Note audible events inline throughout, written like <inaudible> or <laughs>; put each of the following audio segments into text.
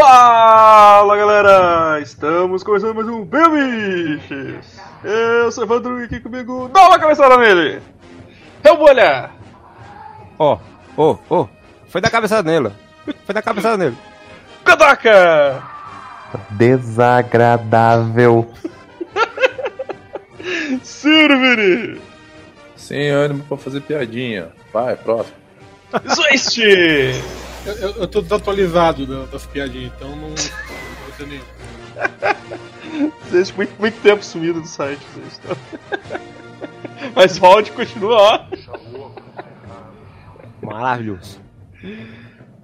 Fala galera! Estamos começando mais um Bichos! Eu sou o Evandro e aqui comigo dá uma cabeçada nele! Eu vou olhar! Ó, ó, ó, foi da cabeçada nele. Foi da cabeçada nele. Godoka! Desagradável. Sirvini! Sem ânimo pra fazer piadinha. Vai, próximo. Zwist! Eu, eu, eu tô desatualizado da- das piadinhas, então não. não sei nem. Muito, muito tempo sumido do site. Zwist. <laughs> Mas volte, continua, ó. Maravilhoso.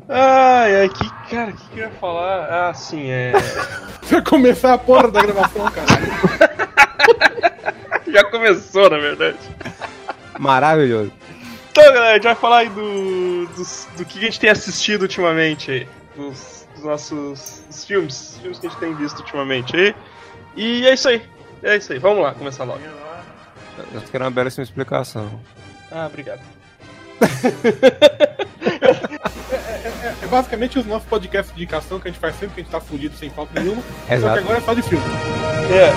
Ai, ai, que cara, o que, que eu ia falar? Ah, sim, é. <laughs> Vai começar a porra da gravação, cara. <laughs> Já começou, na verdade. Maravilhoso. Então, galera, a gente vai falar aí do, dos- do, que a gente tem assistido ultimamente aí. Dos, dos nossos dos filmes, os filmes que a gente tem visto ultimamente aí. E é isso aí. É isso aí. Vamos lá, começar logo. Eu acho que era uma belíssima explicação. Ah, obrigado. É basicamente os nossos podcasts de indicação que a gente faz sempre que a gente tá fudido sem falta nenhuma. Só Exato. que agora é só de filme. É.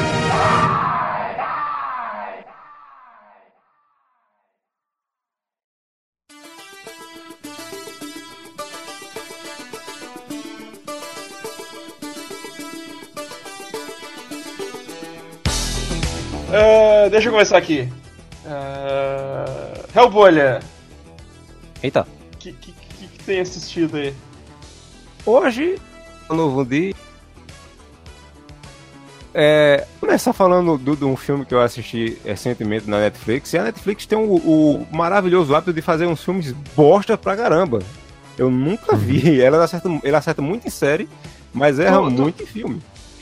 Ah, deixa eu começar aqui. Uh, Hellbolha, Eita. o que, que, que, que tem assistido aí? Hoje, um novo dia. É, começar falando do- de um filme que eu assisti recentemente na Netflix. E a Netflix tem o, o maravilhoso hábito de fazer uns filmes bosta pra caramba. Eu nunca vi. <laughs> Ela acerta, ele acerta muito em série, mas erra Tu- tu- muito em filme.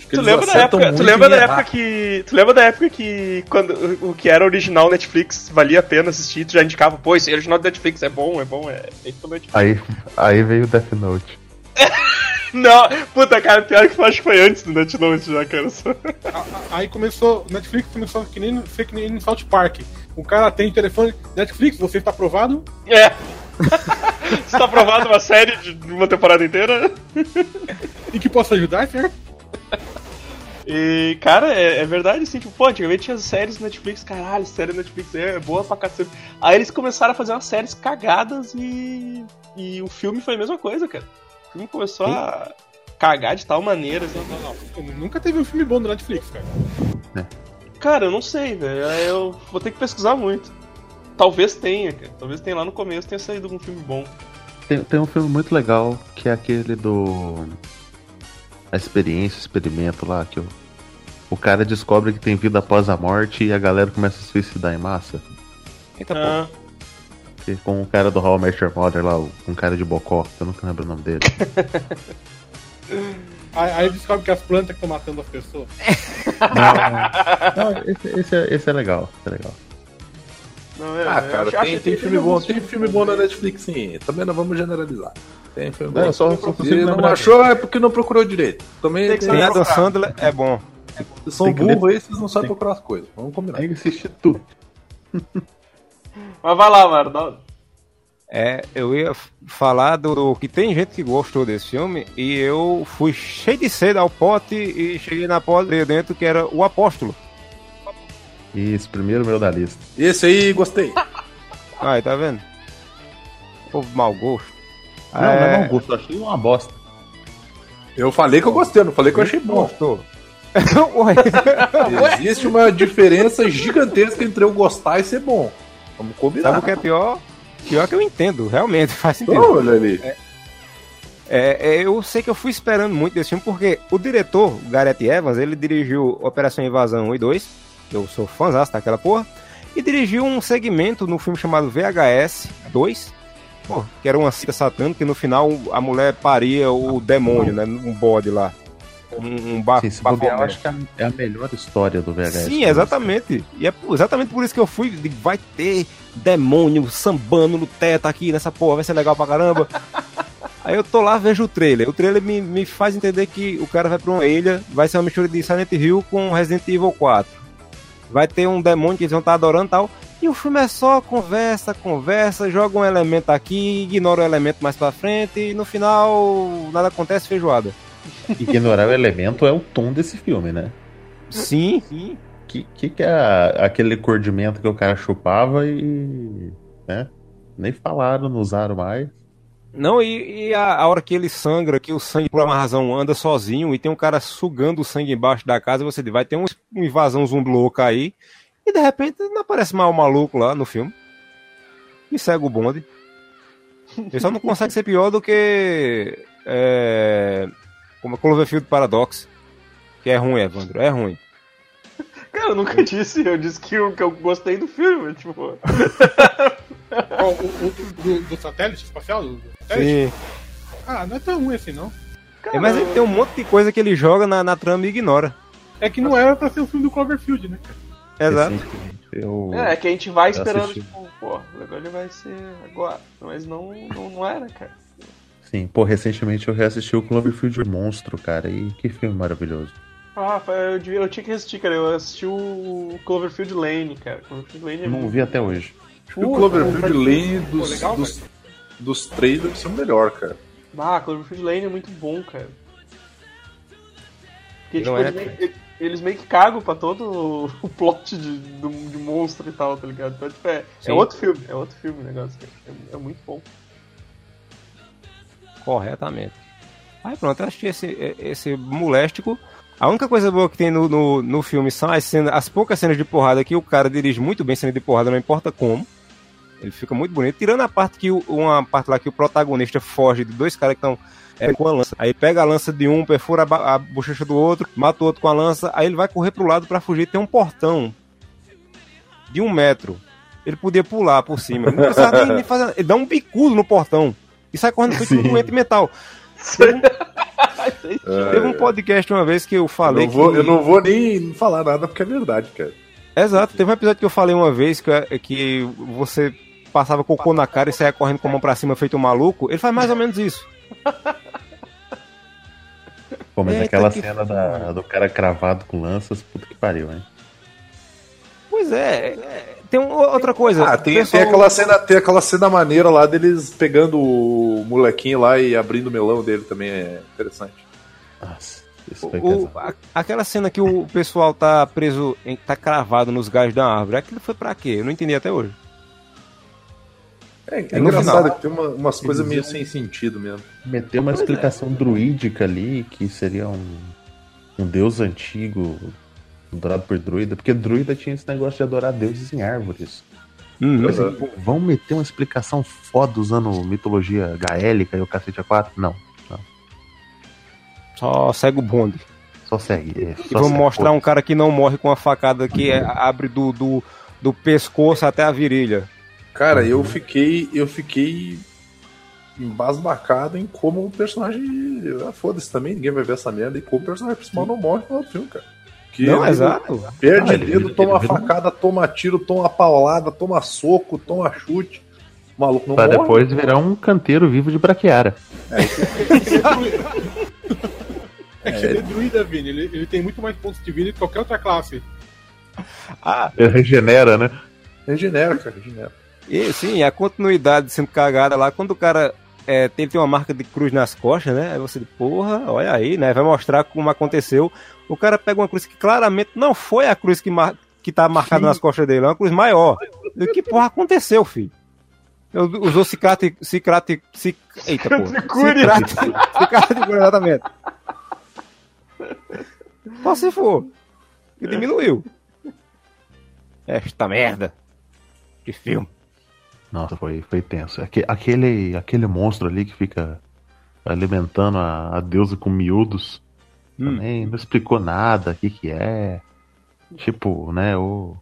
Tu lembra da época, tu lembra em da época que, tu lembra da época que quando o que era original Netflix valia a pena assistir, tu já indicava, pô, esse é original do Netflix é bom, é bom, é Netflix. Aí, aí veio o Death Note. <laughs> Não, puta, cara, pior que eu acho que foi antes do Netflix já, cara. Só... <laughs> A- a- Aí começou. Netflix começou que nem, que nem no South Park. O cara tem telefone. Netflix, você está aprovado? É. <laughs> Você tá aprovado uma série de uma temporada inteira? E que posso ajudar, senhor? <laughs> E, cara, é, é verdade, assim, tipo, pô, antigamente tinha séries Netflix, caralho, série do Netflix é boa pra cacete. Aí eles começaram a fazer umas séries cagadas e. E o filme foi a mesma coisa, cara. O filme começou a cagar de tal maneira, assim. Não, não. Nunca teve um filme bom do Netflix, cara. Cara, eu não sei, velho. Eu vou ter que pesquisar muito. Talvez tenha, cara. Talvez tenha lá no começo tenha saído um filme bom. Tem, tem um filme muito legal que é aquele do. A experiência, o experimento lá, que o, o cara descobre que tem vida após a morte e a galera começa a se suicidar em massa. Eita. Ah, Com o cara do Met Your Mother lá, o- um cara de bocó, que eu nunca lembro o nome dele. <laughs> Aí, descobre que as plantas que estão matando as pessoas. <laughs> Não, esse, esse é, esse é legal, esse é legal. Não, é, Ah, eu cara, acho- tem, acho- tem filme bom, tem filme bom na Netflix sim. Também não vamos generalizar. Tem filme bom. Não, eu só, só Se consigo não achou, é porque não procurou direito. Também Tem que tem, Tem Adam Sandler, é bom. vocês são tem burros vocês não sabem tem- procurar as coisas. Vamos combinar. Tem que assistir tudo. <laughs> Mas vai lá, mano. É, eu ia falar do, do que tem gente que gostou desse filme e eu fui cheio de sede ao pote e cheguei na porta de dentro que era o Apóstolo. Isso, primeiro meu da lista. Esse aí, gostei. <laughs> Aí, tá vendo? Povo mau gosto. Não, não é É, mau gosto, eu achei uma bosta. Eu falei que eu gostei, eu não falei que eu achei bom. Gostou. <laughs> <laughs> Existe uma diferença gigantesca entre eu gostar e ser bom. Vamos combinar. Sabe o que é pior? Pior que eu entendo, realmente, faz sentido. Olha ali. É, é, eu sei que eu fui esperando muito desse filme, porque o diretor, o Gareth Evans, ele dirigiu Operação Invasão 1 e 2, eu sou fãzão daquela porra, e dirigiu um segmento no filme chamado VHS 2, pô, que era uma cita satânica, que no final a mulher paria o demônio, né, um bode lá. Um, um ba Sim, bobear, eu acho que é a melhor história do VHS. Sim, exatamente. E é exatamente por isso que eu fui. Vai ter demônio sambando no teto aqui nessa porra, vai ser legal pra caramba. <laughs> Aí eu tô lá, vejo o trailer. O trailer me, me faz entender que o cara vai pra uma ilha, vai ser uma mistura de Silent Hill com Resident Evil 4. Vai ter um demônio que eles vão estar adorando e tal. E o filme é só conversa, conversa, joga um elemento aqui, ignora o elemento mais pra frente e no final nada acontece feijoada. <laughs> Ignorar o elemento é o tom desse filme, né? Sim, sim. Que que, que é aquele cordimento que o cara chupava e. né? Nem falaram, não usaram mais. Não, e, e a, a hora que ele sangra, que o sangue por uma razão anda sozinho e tem um cara sugando o sangue embaixo da casa, você vai ter um, uma invasão zumbi louca aí, e de repente não aparece mais o maluco lá no filme. E segue o bonde. Ele só não consegue ser pior do que. É, como é Cloverfield Paradox. Que é ruim, Evandro, é ruim. Cara, eu nunca disse, eu disse que eu, que eu gostei do filme, tipo. <laughs> Qual, o, o do, do satélite espacial? Do? Sim. Ah, não é tão ruim assim, não. É, mas ele tem um monte de coisa que ele joga na, na trama e ignora. É que não era pra ser um filme do Cloverfield, né? Exato. Eu... É, que a gente vai esperando, assisti. tipo, pô, agora ele vai ser agora. Mas não, não, não era, cara. Sim, pô, recentemente eu reassisti o Cloverfield Monstro, cara, e que filme maravilhoso. Ah, eu, devia- eu tinha que assistir, cara. Eu assisti o Cloverfield Lane, cara. Cloverfield Lane é Não muito- vi até hoje. Acho que o Cloverfield Lane dos, legal, dos, dos três deve ser o melhor, cara. Ah, Cloverfield Lane é muito bom, cara. Porque, tipo, é, eles, meio, eles meio que cagam pra todo <laughs> o- plot de, do- de monstro e tal, tá ligado? Então, tipo, é, é outro filme, é outro filme o negócio, cara. É, é muito bom. Corretamente. Aí pronto, eu assisti esse, esse moléstico. A única coisa boa que tem no, no, no filme são as, cenas, as poucas cenas de porrada que o cara dirige muito bem cena de porrada, não importa como. Ele fica muito bonito. Tirando a parte que o- uma parte lá que o protagonista foge de dois caras que estão é, com a lança. Aí pega a lança de um, perfura a, a bochecha do outro, mata o outro com a lança. Aí ele vai correr pro lado pra fugir. Tem um portão de um metro. Ele podia pular por cima. Não precisava nem, nem fazer. Ele dá um bicudo no portão e sai correndo feito um doente mental. Teve um podcast uma vez que eu Eu falei não, vou, que. eu não vou nem falar nada porque é verdade, cara. Exato, teve um episódio que eu falei uma vez que, que você passava cocô na cara e saia correndo com a mão pra cima feito um maluco. Ele faz mais ou menos isso. <laughs> Pô, mas Eita, aquela que cena da- do cara cravado com lanças, puta que pariu, hein? Pois é, é, tem um- outra coisa. Ah, tem, Pessoal- tem, aquela cena, tem aquela cena maneira lá deles pegando o molequinho lá e abrindo o melão dele também é interessante. Nossa, O- a- aquela cena que o pessoal tá preso, tá cravado nos galhos da árvore, aquilo foi pra quê? Eu não entendi até hoje. É, é engraçado que tem uma- umas coisas meio sem sentido mesmo. Meteu uma é. explicação druídica ali, que seria um, um deus antigo, adorado por druida, porque druida tinha esse negócio de adorar deuses em árvores. Uhum. Mas, assim, vão meter uma explicação foda usando mitologia gaélica e o cacete a quatro? Não, Só segue o bonde. só segue. é, E só vamos segue. mostrar um cara que não morre com a facada que é- abre do, do, do pescoço até a virilha. Cara, eu fiquei. Eu fiquei embasbacado em como o personagem. Ah, foda-se também, ninguém vai ver essa merda. E como o personagem principal não morre no filme, cara. Que Não, ele exato. Perde Ah, dedo, ele- toma ele facada, toma tiro, toma paulada, toma soco, toma chute. O maluco não Pra morre. depois virar um canteiro vivo de braquiara. É que ele é druida, Vini. Ele, ele tem muito mais pontos de vida que qualquer outra classe. Ah, Ele regenera, né? Regenera, cara, regenera. E sim, a continuidade sendo cagada lá, quando o cara é, tem, tem uma marca de cruz nas costas, né? Aí você, porra, olha aí, né? Vai mostrar como aconteceu. O cara pega uma cruz que claramente não foi a cruz que, mar... que tá marcada nas costas dele, é uma cruz maior. E o que porra aconteceu, filho? Usou cicrate. cicrate. Cic... Eita, porra. Cicrate. Cicrate. De cura, exatamente. Só se for. E diminuiu. Esta merda. Que filme. Nossa, foi, foi tenso. Aque- Aquele, aquele monstro ali que fica alimentando a, a deusa com miúdos. Hum. Também não explicou nada, o que que é. Tipo, né, o...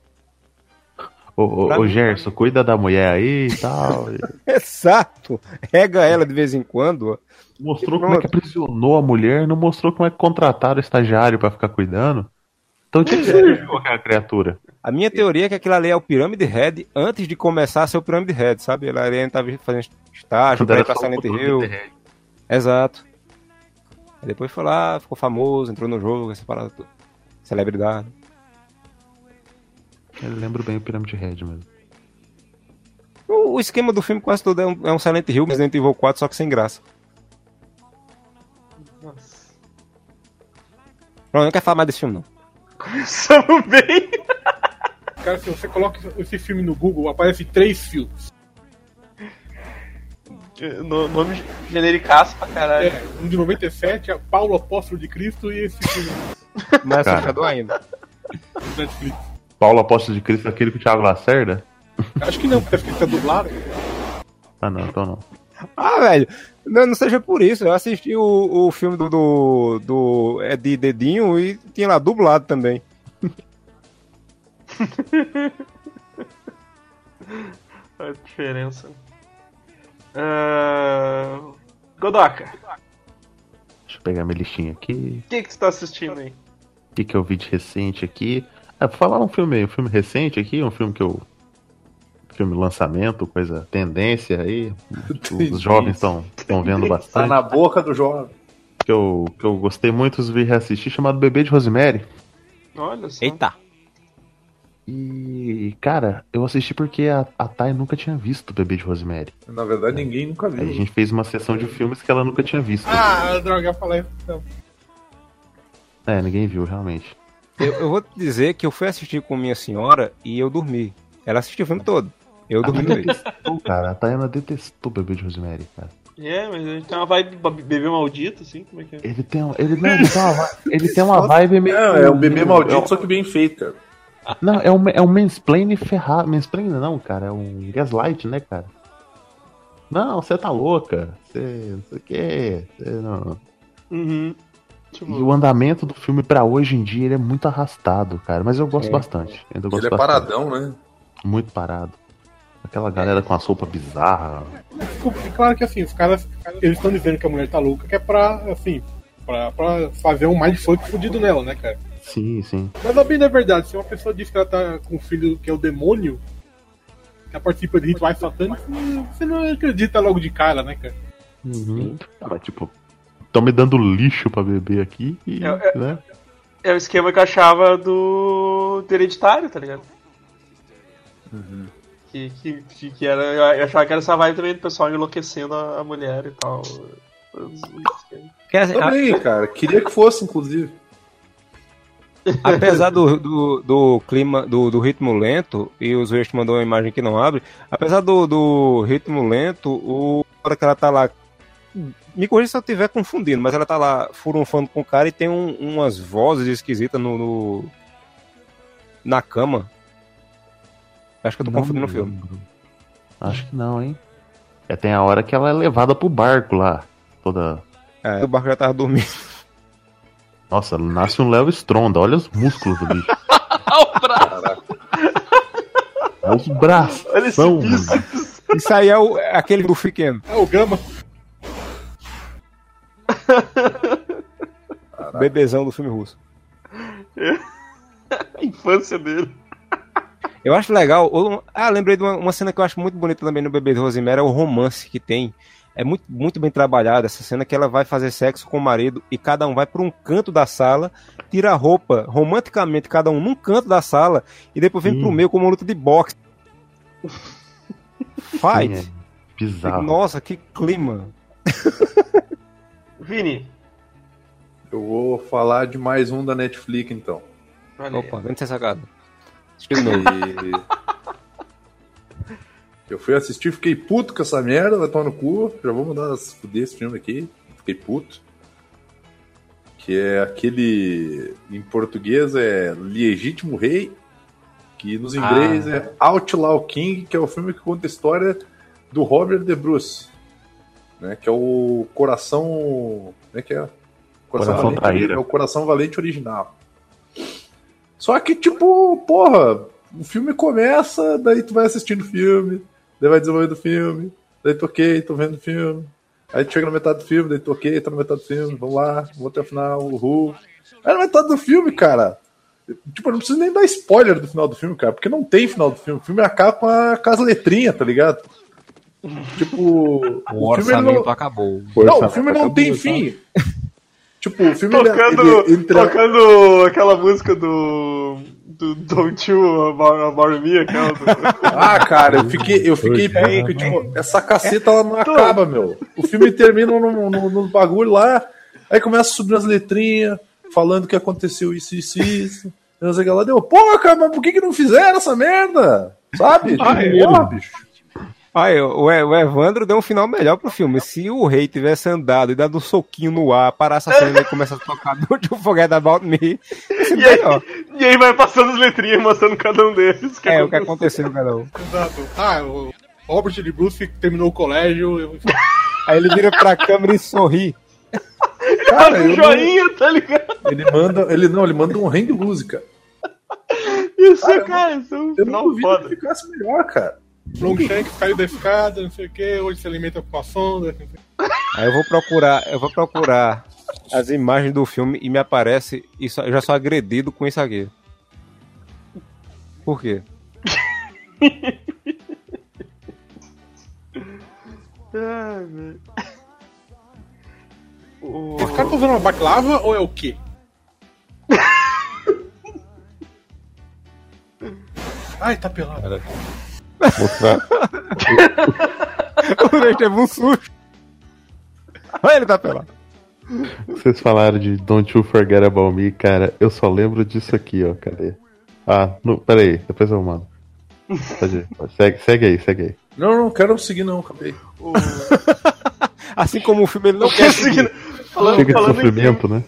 O, o, Gerson, cuida da mulher aí e tal. <laughs> Exato. Rega ela de vez em quando. Mostrou como é que aprisionou a mulher, não mostrou como é que contrataram o estagiário pra ficar cuidando. Então tinha que ser aquela criatura. A minha teoria é que aquilo ali é o Pyramid Head antes de começar a ser o Pyramid Head, sabe? Ela ali tava fazendo estágio pra ir pra Silent o Hill. Exato. Aí depois foi lá, ficou famoso, entrou no jogo, essa parada toda. Celebridade. Eu lembro bem o Pyramid Head mesmo. O, o esquema do filme quase todo é um, é um Silent Hill, Resident Evil 4, só que sem graça. Nossa. Pronto, não quero falar mais desse filme, não. Começamos bem. <laughs> Cara, se você coloca esse filme no Google, aparece três filmes. No, nome genericaço pra caralho. É, um de 97, é Paulo Apóstolo de Cristo e esse filme <laughs> Mais Cara. assustador ainda. Netflix. Paulo Apóstolo de Cristo, aquele com o Thiago Lacerda? Acho que não, porque acho que tá dublado. Ah, não, então não. Ah, velho, não, não seja por isso. Eu assisti o, o filme do, do, do é de Dedinho e tinha lá dublado também. <laughs> A diferença. Ah, Godoka, Deixa eu pegar minha listinha aqui. o que, que você tá assistindo aí? O que, que eu vi de recente aqui? Ah, vou falar um filme, um filme recente aqui, um filme que eu. Filme lançamento, coisa, tendência aí. <laughs> Os jovens estão vendo Tá bastante. na boca do jovem. Que eu, que eu gostei muito, vi reassistir, chamado Bebê de Rosemary. Olha só. Eita. E, cara, eu assisti porque a, a Thay nunca tinha visto Bebê de Rosemary. Na verdade, ninguém nunca Aí a viu. gente fez uma sessão de filmes que ela nunca tinha visto. Ah, droga, eu falei. Não. É, ninguém viu, realmente. Eu, eu vou te dizer que eu fui assistir com minha senhora e eu dormi. Ela assistiu o filme todo. Eu dormi no meio. Cara. A Tayana detestou Bebê de Rosemary, cara. É, mas ele tem uma vibe bebê maldito, assim, como é que é? Ele tem, um- ele, não, ele tem uma, vi- ele tem uma vibe meio. É, é o bebê maldito, só que bem feito, cara. Não, é um, é um mansplain ferrado. Mansplain não, cara. É um gaslight, né, cara? Não, você tá louca. Você. Não sei o quê. Você não. Uhum. E o andamento do filme pra hoje em dia ele é muito arrastado, cara. Mas eu gosto É. bastante. Ainda gosto Ele é bastante. paradão, né? Muito parado. Aquela galera com a sopa bizarra. É claro que assim, os caras, eles estão dizendo que a mulher tá louca, que é pra, assim, pra, pra fazer um mindfuck fudido nela, né, cara? Sim, sim. Mas a bem da verdade, se uma pessoa diz que ela tá com um filho que é o demônio, que ela participa de rituais satânicos, você não acredita logo de cara, né, cara? Uhum. Mas, tipo, estão me dando lixo pra beber aqui e. É, é- né? é o esquema que eu achava do, do hereditário, tá ligado? Que, que, que, que era. Eu achava que era essa vibe também do pessoal enlouquecendo a, a mulher e tal. Também, cara. Queria que fosse, inclusive. Apesar do, do, do clima, do, do ritmo lento, e os West mandou uma imagem que não abre, apesar do, do ritmo lento, o hora que ela tá lá. Me corrija se eu estiver confundindo, mas ela tá lá furunfando com o cara e tem um- umas vozes esquisitas no, no- na cama. Acho que eu tô Não confundindo o me filme. Acho que não, hein? É, tem a hora que ela é levada pro barco lá. Toda. É, o barco já tava dormindo. Nossa, nasce um Léo Stronda. Olha os músculos do bicho. <laughs> Olha os braços. Olha esse mano. bíceps. Isso aí é, o- é aquele do pequeno. É o Gama. Bebezão do filme russo. <laughs> A infância dele. Eu acho legal. o- Ah, lembrei de uma, uma cena que eu acho muito bonita também no Bebê de Rosemary, é o romance que tem. É muito, muito bem trabalhado essa cena que ela vai fazer sexo com o marido e cada um vai para um canto da sala, tira a roupa romanticamente, cada um num canto da sala, e depois vem Sim. pro meio como uma luta de boxe. <laughs> Fight! Sim, é bizarro. Nossa, que clima! <laughs> Vini. Eu vou falar de mais um da Netflix, então. Opa, vem ser sacado. E... Eu fui assistir, fiquei puto com essa merda, vai tomar no cu. Já vou mandar fuder esse filme aqui. Fiquei puto. Que é aquele. Em português é Legítimo Rei. Que nos inglês é Outlaw King, que é o filme que conta a história do Robert De Bruce. Né, que é o coração. Como é que é? Coração Valente, Traíra. É o Coração Valente original. Só que, tipo, porra, o filme começa, daí tu vai assistindo o filme, daí vai desenvolvendo o filme, daí ok, tô vendo o filme. Aí tu chega na metade do filme, daí ok, tá na metade do filme, vamos lá, vamos até o final, uhul. Aí na metade do filme, cara, tipo, eu não preciso nem dar spoiler do final do filme, cara, porque não tem final do filme. O filme acaba com, a, com as letrinhas, tá ligado? Tipo, <laughs> O o filme ele orçamento não, acabou. não, o filme não tem fim. <laughs> Tipo, o filme ele- Tocando, ele, ele tra- tocando aquela música do. Do Don't You About, about Me, aquela. Do... <laughs> Ah, cara, eu fiquei, eu fiquei puto, tipo, essa caceta ela não acaba, meu. O filme termina no, no, no bagulho lá, aí começa a subir as letrinhas, falando que aconteceu isso, isso, isso. Eu não sei o que ela deu. Pô, cara, mas por que, que não fizeram essa merda? Sabe? Ah, é. porra, bicho. Ah, o, o Evandro deu um final melhor pro filme. Se o rei tivesse andado e dado um soquinho no ar, parasse a cena e começasse a tocar <laughs> Don't You Forget About Me, E aí, melhor. e aí vai passando as letrinhas mostrando cada um deles. É, o que aconteceu, cada um. Exato. Ah, o Robert de Bruce terminou o colégio. eu- Aí ele vira pra câmera e sorri. Cara, um eu não- joinha, tá ligado? ele manda. Ele não, ele manda um rei de música. Isso, Cara, cara, isso é um Eu não foda. que ficasse melhor, cara. Longshank caiu da escada, não sei o que, hoje se alimenta com a sonda. Aí eu vou procurar, eu vou procurar as imagens do filme e me aparece isso, eu já sou agredido com isso aqui. Por quê? Ai, velho. Os caras estão usando uma baklava ou é o quê? <laughs> Ai, tá pelado. Mostrar. <laughs> O Ney teve um susto. Olha ele tá pelado. Vocês falaram de Don't You Forget About Me, cara. Eu só lembro disso aqui, ó. Cadê? Ah, não, pera aí, depois eu mando. Pode, pode, segue, segue aí, segue aí. Não, não quero seguir, não, acabei. o- <laughs> Assim como o filme ele não quer seguir. Falando, Chega de em sofrimento, né?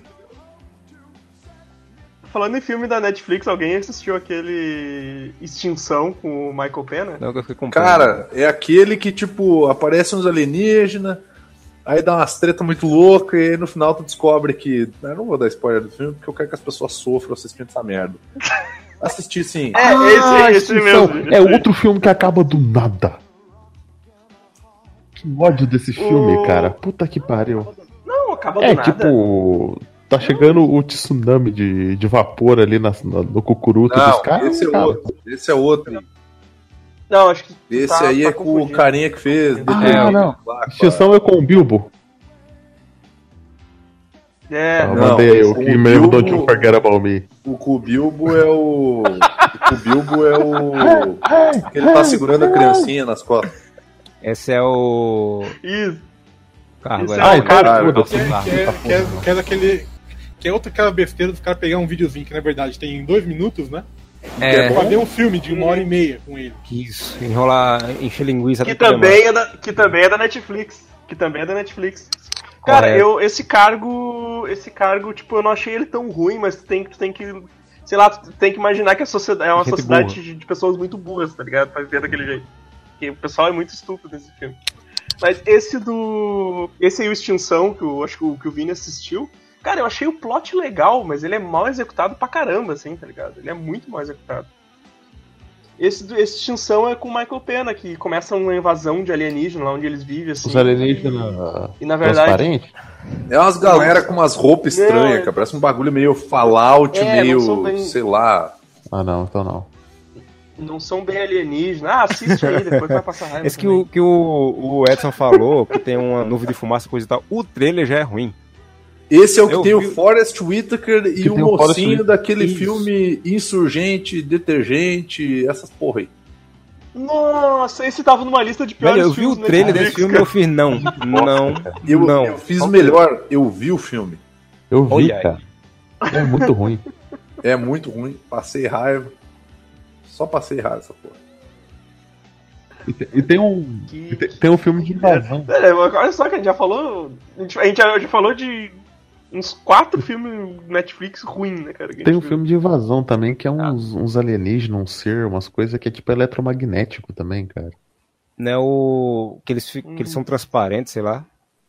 Falando em filme da Netflix, alguém assistiu aquele Extinção com o Michael Pena? Não, eu fiquei com Cara, é aquele que, tipo, aparece uns alienígenas, aí dá umas treta muito loucas, e aí no final tu descobre que. Eu não vou dar spoiler do filme, porque eu quero que as pessoas sofram assistindo essa merda. <laughs> Assistir sim. É, esse, Ah, esse Extinção. mesmo. É outro filme que acaba do nada. Que ódio desse filme, O- cara. Puta que pariu. Não, acaba do É, nada. tipo. Tá chegando o tsunami de, de vapor ali na, na- no cucuruto dos caras. esse é cara. outro. Esse é outro. Não, acho que. Esse tá- aí tá é com o carinha que fez. Ah, não. Extinção é com o Bilbo. É, Eu não, mandei aí o que o mesmo Bilbo- Don't You Forget About Me. O com o Bilbo é o. O Bilbo é o. que ele tá segurando a criancinha nas costas. Esse é o. isso. Cargo, Esse é. é o Ah, então caralho. foda-se. Que é, Tá, que é, tá que é, outra aquela besteira dos caras pegar um videozinho que na verdade tem dois minutos, né? É, Fazer um filme de uma hora e meia com ele. isso. Enrolar, encher linguiça. Que também, é da, que também é da Netflix. Que também é da Netflix. Cara, Correto. eu, esse cargo. Esse cargo, tipo, eu não achei ele tão ruim, mas tu tem, tu tem que. Sei lá, tu tem que imaginar que a sociedade é uma Gente sociedade de, de pessoas muito burras, tá ligado? Pra viver daquele jeito. Porque o pessoal é muito estúpido nesse filme. Mas esse do. Esse aí, o Extinção, que eu acho que o, que o Vini assistiu. Cara, eu achei o plot legal, mas ele é mal executado pra caramba, assim, tá ligado? Ele é muito mal executado. Esse, esse Extinção é com o Michael Pena, que começa uma invasão de alienígena lá onde eles vivem, assim. Os alienígenas E, na verdade. transparentes? É umas galera com umas roupas Não, estranhas, é- cara. Parece um bagulho meio Fallout, É, meio. bem- sei lá. Ah, não, então não. Não são bem alienígenas. Ah, assiste aí, depois vai passar raiva. <laughs> Esse que também. o, que o, o Edson falou, que tem uma nuvem de fumaça coisa e tal, o trailer já é ruim. Esse é o que Eu tem vi- o Forrest Whitaker e Que o o mocinho Whitaker. daquele Isso. filme Insurgente, Detergente, essas porra aí. Nossa, esse tava numa lista de piores Velho, eu vi o filmes da trailer desse filme e eu fiz não, não, <laughs> Eu, não. eu fiz melhor, eu vi o filme. Eu vi, Olha aí. cara. É muito ruim. É muito ruim, passei raiva. Só passei raiva essa porra. E tem, e tem um. Que- tem, tem um filme de invasão. É, olha só que a gente já falou. A gente, a gente já falou de uns quatro filmes Netflix ruins, né, cara? Tem um viu. filme de invasão também, que é uns, uns alienígenas, um ser, umas coisas que é tipo eletromagnético também, cara. Não é o. Que eles, ficam, que eles são transparentes, sei lá.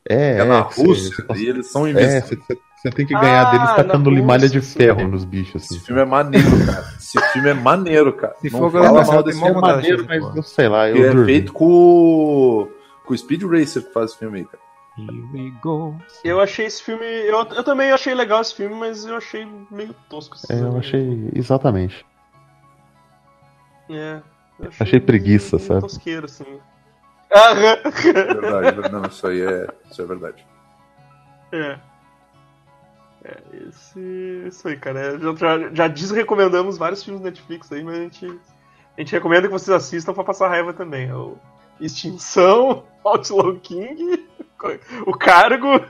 É, É, na você- Rússia você- e eles são É, invisíveis. você, você- tem que ganhar Ah, deles tacando limalha de ferro sim. nos bichos, assim. Esse filme é maneiro, cara. Esse filme é maneiro, cara. Se Não for fala mal desse É filme. de maneiro, mas eu sei lá, eu é dormi. feito com, o- com o Speed Racer que faz esse filme aí, cara. Here we go. Eu achei esse filme. Eu, eu também achei legal esse filme, mas eu achei meio tosco. esse É, eu achei exatamente. É, eu Achei preguiça, meio sabe? Tosqueiro, assim. Aham. É verdade, não, isso aí é, isso é verdade. É. É, esse. Isso aí, cara. É, Já, já, já desrecomendamos vários filmes Netflix aí, mas a gente. A gente recomenda que vocês assistam pra passar raiva também. É O Extinção, <laughs> Outlaw King, o Cargo.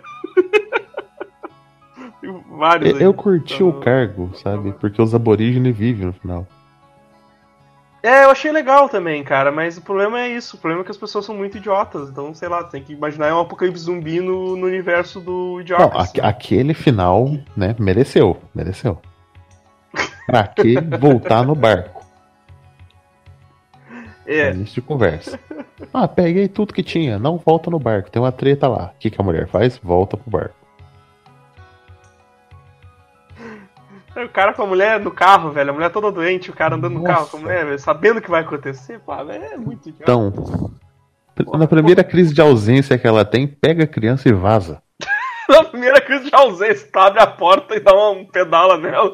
Eu, aí. eu curti Então, o cargo, sabe? Porque os aborígenes vivem no final. É, eu achei legal também, cara, mas o problema é isso. O problema é que as pessoas são muito idiotas. Então, sei lá, tem que imaginar um apocalipse zumbi no, no universo do Não, idiota. aque- aquele final, né? Mereceu, mereceu. Pra que voltar no barco? A É, gente conversa. <laughs> Ah, peguei tudo que tinha, não volta no barco, tem uma treta lá. O que, que a mulher faz? Volta pro barco. o cara com a mulher no carro, velho. A mulher toda doente, o cara andando no Nossa. carro com a mulher, velho, sabendo o que vai acontecer. Pô, velho, é muito idiota. Então, na primeira crise de ausência que ela tem, pega a criança e vaza. Na primeira crise de ausência, tu abre a porta e dá um pedala nela.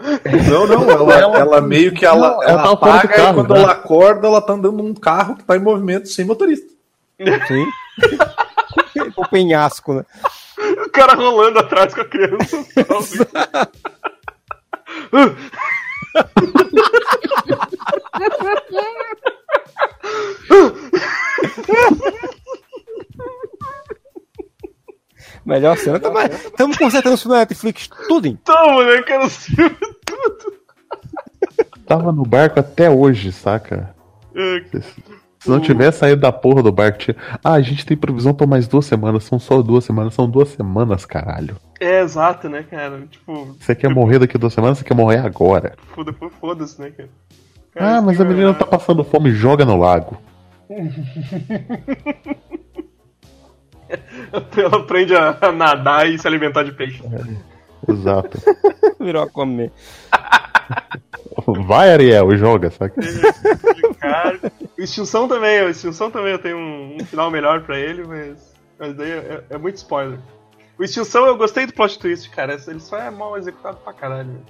Não, não, ela, ela, meio que ela, Não, ela ela do apaga carro, e quando né? ela acorda, ela tá andando num carro que tá em movimento sem motorista. Sim. <laughs> o penhasco, né? O cara rolando atrás com a criança. <laughs> <laughs> Melhor cena. Estamos consertando isso na Netflix, tudo. em- Tamo, né, cara? Os filmes, tudo. Tava no barco até hoje, saca? É, Se não tivesse saído da porra do barco, tinha. Ah, a gente tem previsão pra mais duas semanas. São só duas semanas. São duas semanas, caralho. É, exato, né, cara? Tipo, Você quer morrer daqui a duas semanas? Você quer morrer agora? foda- foda-se, né, cara? Cara, Ah, mas a é- menina tá passando fome. Joga no lago. <laughs> <laughs> Ela aprende a, nadar e se alimentar de peixe. Exato. <laughs> Virou a comer. Vai, Ariel, joga, saca? Cara, o Extinção também, o Extinção também eu tenho um, um final melhor pra ele, mas, mas daí é, é muito spoiler. O Extinção eu gostei do plot twist, cara. Ele só é mal executado pra caralho.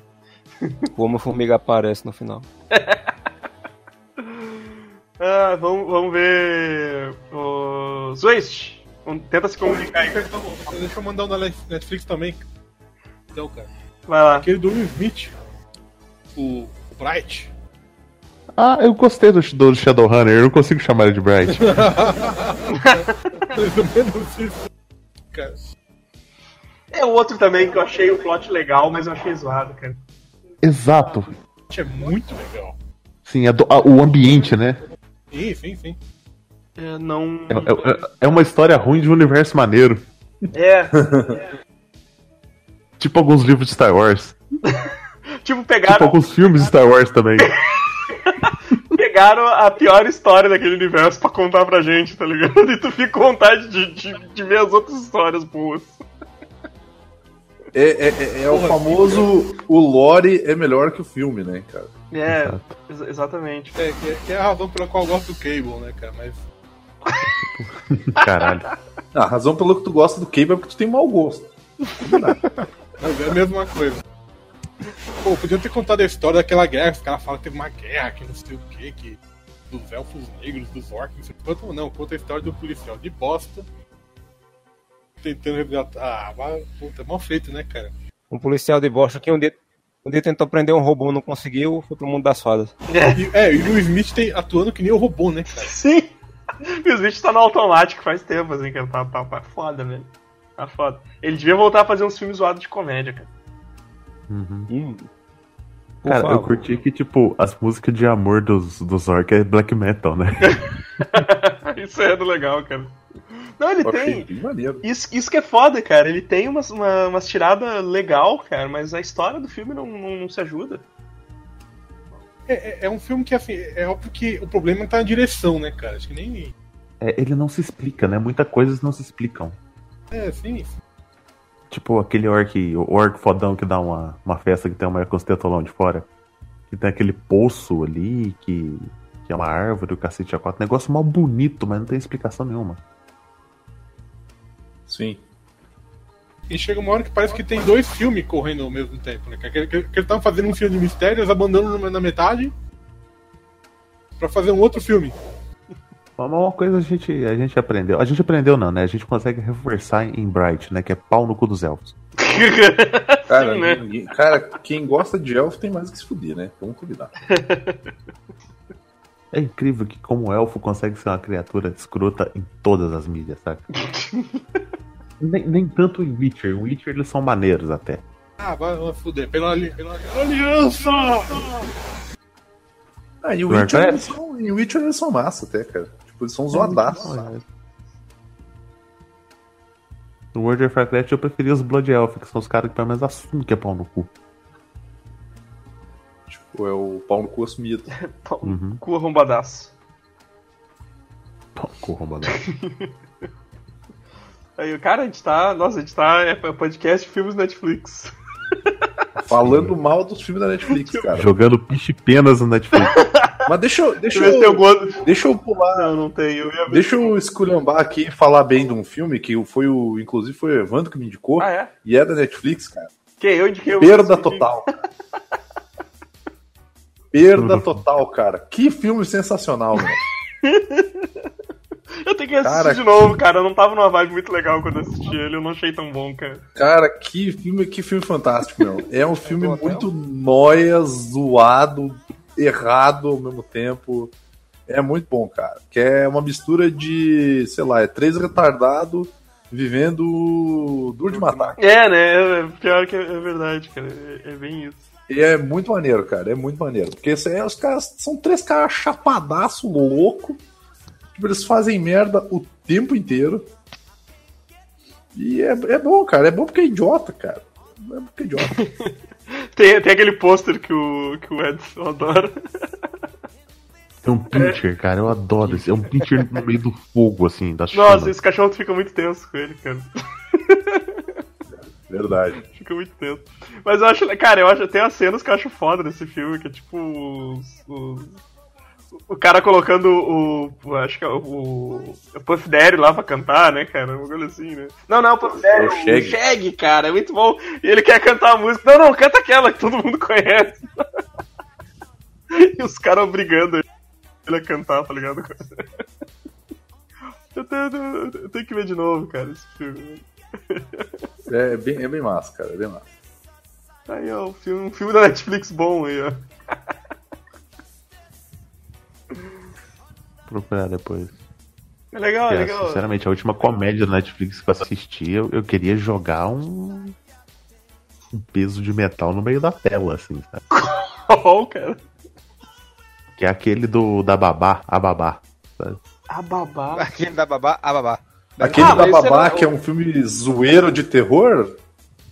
Como a formiga aparece no final. <laughs> Ah, vamos, vamos ver. O Zwist. Tenta se comunicar aí. Então, Deixa eu mandar um da Netflix também. Então, cara. Vai lá. Aquele do Will Smith. O, o Bright. Ah, eu gostei do, do Shadowrunner. Eu não consigo chamar ele de Bright. <laughs> É o outro também que eu achei o plot legal, mas eu achei zoado, cara. Exato. É muito legal. Sim, é do- ah, o ambiente, né? Sim, sim, sim. É, não. É, é- é uma história ruim de um universo maneiro. É. <laughs> Tipo alguns livros de Star Wars. Tipo, <laughs> Tipo pegaram, alguns filmes de Star Wars também. <laughs> pegaram a pior história daquele universo pra contar pra gente, tá ligado? E tu fica com vontade de, de, de ver as outras histórias boas. É, é, é- é o famoso o lore é melhor que o filme, né, cara? É, Exato. ex- exatamente. É, que é, que é a razão pela qual eu gosto do Cable, né, cara? Mas. <laughs> Caralho. Ah, a razão pelo que tu gosta do Cable é porque tu tem mau gosto. Mas é a mesma coisa. Pô, podiam ter contado a história daquela guerra, os caras falam que teve uma guerra, que não sei o que, que. Dos elfos negros, dos orcs, não sei quanto, não. Conta a história do policial de bosta. Tentando resgatar. Ah, mas, puta, é mal feito, né, cara? Um policial de bosta que um dia, um dia tentou prender um robô, não conseguiu, foi pro mundo das fadas. E, é, e o Will Smith tem, atuando que nem o robô, né, cara? Sim! E <laughs> os bichos tá no automático faz tempo, assim, que tá, tá, tá foda, velho. Tá foda. Ele devia voltar a fazer uns filmes zoados de comédia, cara. Hum. Por Cara, eu curti que, tipo, as músicas de amor dos, dos orcs é black metal, né? <laughs> Isso é do legal, cara. Não, ele tem. Isso, isso que é foda, cara. Ele tem umas, uma, umas tiradas legal, cara, mas a história do filme não, não, não se ajuda. É, é- é um filme que, assim, é óbvio que o problema tá na direção, né, cara? Acho que nem. É, ele não se explica, né? Muitas coisas não se explicam. É, sim. Tipo aquele orc, o orc fodão que dá uma, uma festa que tem uma tetolão de fora. Que tem aquele poço ali, que, que é uma árvore, o cacete a quatro. Negócio mal bonito, mas não tem explicação nenhuma. Sim. E chega uma hora que parece que tem dois filmes correndo ao mesmo tempo, né? Que, que, que eles estavam fazendo um filme de mistérios, abandonam na- na metade pra fazer um outro filme. Uma coisa a gente, a gente aprendeu. A gente aprendeu não, né? A gente consegue reforçar em Bright, né? Que é pau no cu dos elfos. <laughs> Cara, Sim, né? ninguém- cara, quem gosta de elfo tem mais que se fuder, né? Vamos combinar. É incrível que como elfo consegue ser uma criatura escrota em todas as mídias, saca? <laughs> nem, nem tanto em Witcher. Em Witcher eles são maneiros até. Ah, vai, vai fuder. Pela, pela aliança! Ah, e o Do Witcher, eles são, e o Witcher eles são massa até, cara. Tipo, eles são zoadaços. sabe? No World of Warcraft eu preferi os Blood Elf, que são os caras que pelo menos assumem que é pau no cu. Tipo, é o pau no cu assumido. <laughs> Pau no Uhum. Cu arrombadaço. Pau no cu, roubador. <laughs> Aí, cara, a gente tá. Nossa, a gente tá. É podcast filmes Netflix. <laughs> Falando mal dos filmes da Netflix, <laughs> cara. Jogando piche penas no Netflix. <laughs> Mas deixa eu. Deixa eu eu, algum. deixa eu pular. Não, não tem. Eu. Deixa eu esculhambar aqui e falar bem de um filme que foi o. Inclusive foi o Evandro que me indicou. Ah, é? E é da Netflix, cara. Quem? Eu indiquei o. Perda total. Perda total, cara. Que filme sensacional, mano. Eu tenho que assistir Cara, de novo, cara. Eu não tava numa vibe muito legal quando eu assisti ele. Eu não achei tão bom, cara. Cara, que filme, que filme fantástico, meu. É um filme muito nóia, zoado, errado ao mesmo tempo. É muito bom, cara. Que é uma mistura de, sei lá, é três retardados vivendo duro de matar. É, né? É, Pior que é, é verdade, cara. É, é bem isso. E é muito maneiro, cara. É muito maneiro. Porque aí, os caras são três caras chapadaço, louco. Tipo, eles fazem merda o tempo inteiro. E é, é bom, cara. É bom porque é idiota, cara. É porque é idiota. <laughs> Tem, tem aquele pôster que o, que o Edson adora. Tem um pincher, cara, eu adoro esse. É um pincher no meio do fogo, assim, da Nossa, chama. esse cachorro fica muito tenso com ele, cara. Verdade. <laughs> Fica muito tenso. Mas eu acho, cara, eu acho tem as cenas que eu acho foda nesse filme, que é tipo os, os- o cara colocando o, acho que é o, o, o Puff Daddy lá pra cantar, né, cara? Um bagulho assim, né? Não, não, o Puff Daddy, É o o. Shaggy, cara, é muito bom. E ele quer cantar a música. Não, não, canta aquela que todo mundo <laughs> conhece. e os caras obrigando ele a cantar, tá ligado? <laughs> Eu tenho, eu tenho que ver de novo, cara, esse filme. É bem, é bem massa, cara. É bem massa. Aí, ó, um filme, um filme da Netflix bom aí, ó. <laughs> procurar depois. É legal, é Porque, legal. sinceramente, a última comédia da Netflix que eu assisti, eu, eu queria jogar um, um peso de metal no meio da tela, assim, sabe? <laughs> Qual, cara? Que é aquele do da babá, a babá. Sabe? A babá. Aquele da babá, a babá. Aquele Ah, da Babá, que é um filme zoeiro de terror,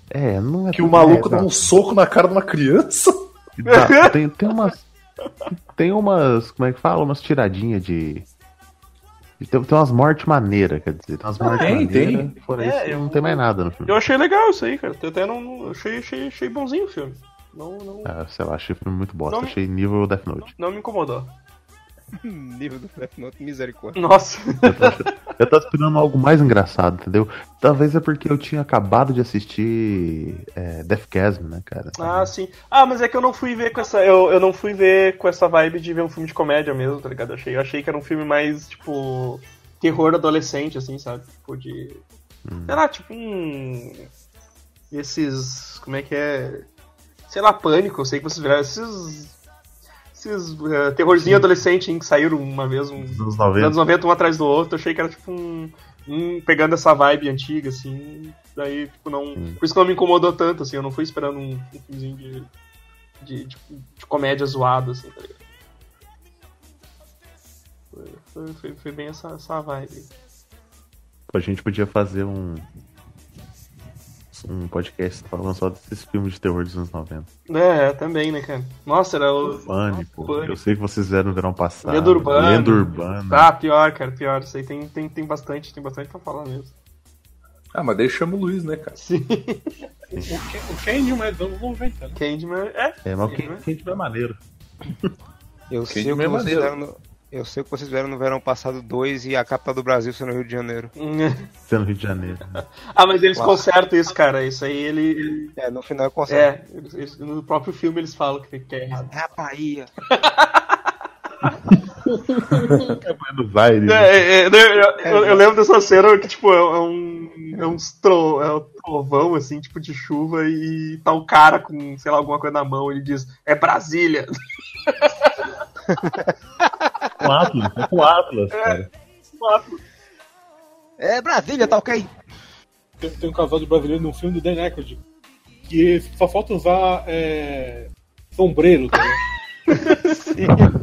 É, não é que o maluco é, dá um soco na cara de uma criança. Dá, tem, tem umas. Tem umas. Como é que fala? Umas tiradinhas de. de- Tem, tem umas mortes maneiras, quer dizer. Tem umas mortes tem, maneiras. tem. Fora É, isso, eu- não tem mais nada no filme. Eu achei legal isso aí, cara. Eu até não. Achei, achei, achei bonzinho o filme. Não, não, Ah, sei lá, achei o filme muito bosta. Não- Achei nível Death Note. não me incomodou. Nível do Death Note, misericórdia. Nossa. Eu tava esperando algo mais engraçado, entendeu? Talvez é porque eu tinha acabado de assistir é, Deathgasm, né, cara? Ah, sim. Ah, mas é que eu não fui ver com essa. Eu, eu não fui ver com essa vibe de ver um filme de comédia mesmo, tá ligado? Eu achei, eu achei que era um filme mais, tipo. Terror adolescente, assim, sabe? Tipo de. Sei lá, tipo um. Esses. Como é que é? Sei lá, pânico, eu sei que vocês viraram. Esses. Esses eh, terrorzinho adolescente hein, que saíram uma vez, um, Dos anos Nos 90. anos 90, um atrás do outro, eu achei que era tipo um. um pegando essa vibe antiga, assim. Daí, tipo, não. Hum. Por isso que não me incomodou tanto, assim. Eu não fui esperando um, um filmezinho de. De, de, de comédia zoado, assim, tá ligado? Foi, foi, foi, foi bem essa, essa vibe. A gente podia fazer um. Um podcast falando só desses filmes de terror dos anos 90. É, também, né, cara? Nossa, era o. Pânico. Pânico. Eu sei que vocês fizeram no verão passado. Lenda Urbana. Lenda Urbana. Ah, pior, cara, pior. Isso aí tem, tem, tem bastante, tem bastante pra falar mesmo. Ah, mas daí chama o Luiz, né, cara? Sim. O Candyman é dos anos 90, né? Candyman é. É, mas quem, quem tiver maneiro. Eu sei, o que é vocês maneiro. fizeram no, eu sei o que vocês fizeram no verão passado 2 e a capital do Brasil sendo Rio de Janeiro. <laughs> Sendo Rio de Janeiro. <laughs> Ah, mas eles consertam isso, cara. Isso aí ele. É, no final eu consigo. É, eles- no próprio filme eles falam que, que é errado. É a Bahia. <laughs> Buenos Aires. É, é, é, eu, eu- eu lembro dessa cena que, tipo, é, é um. É uns tro, é um trovão, assim, tipo, de chuva, e tá o cara com, sei lá, alguma coisa na mão, ele diz, é Brasília. Com Atlas, é com Atlas, cara. É Brasília, tá ok? Tem, tem um casal de brasileiro num filme do Dan Aykroyd. que só falta usar é, sombreiro, tá ligado?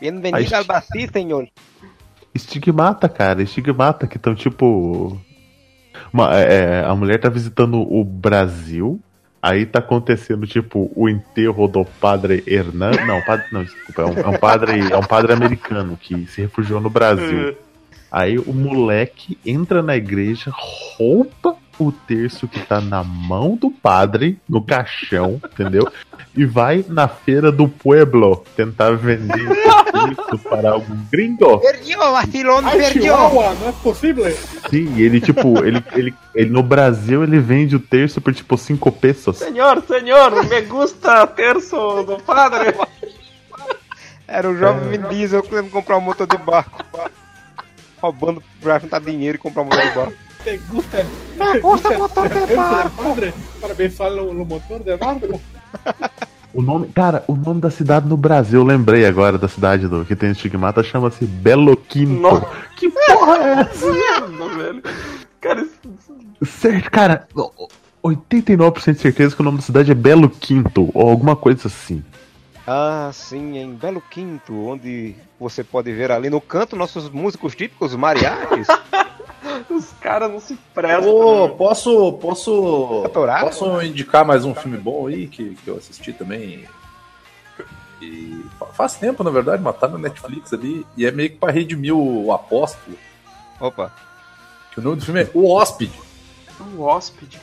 Bienvenido Aí- al senhor. Estigmata, cara, estigmata que estão tipo. uma- é, a mulher tá visitando o Brasil, aí tá acontecendo, tipo, o enterro do padre Hernan. Não, padre, não, desculpa, é um, é um padre, é um padre americano que se refugiou no Brasil. Aí o moleque entra na igreja, rouba o terço que tá na mão do padre, no caixão, entendeu? E vai na feira do pueblo tentar vender <laughs> isso para algum gringo. Perdió, vacilón, Ai. Chihuahua, não é possível? Sim, ele, tipo, ele, ele, ele no Brasil ele vende o terço por tipo 5 pesos. Senhor, senhor, me gusta terço do padre. Era o jovem Vin Diesel querendo comprar um motor de barco. Roubando pra juntar dinheiro e comprar um motor de barco. Te gusta, te gusta motor de padre para abençoar no motor de barco? O nome, cara, o nome da cidade no Brasil, eu lembrei agora da cidade do que tem estigmata, chama-se Belo Quinto. Nossa. Que porra é essa? <laughs> Não, velho. Cara, isso- Certo, cara, 89% de certeza que o nome da cidade é Belo Quinto, ou alguma coisa assim. Ah, sim, em Belo Quinto, onde você pode ver ali no canto nossos músicos típicos, mariachis. <laughs> <laughs> os caras não se. Ô, né? posso, posso, posso indicar mais um filme bom aí que, que eu assisti também? E fa- faz tempo, na verdade, mas tá na Netflix ali. E é meio que pra redimir o Apóstolo. Opa. Que o nome do filme é O Hóspede. O hóspede.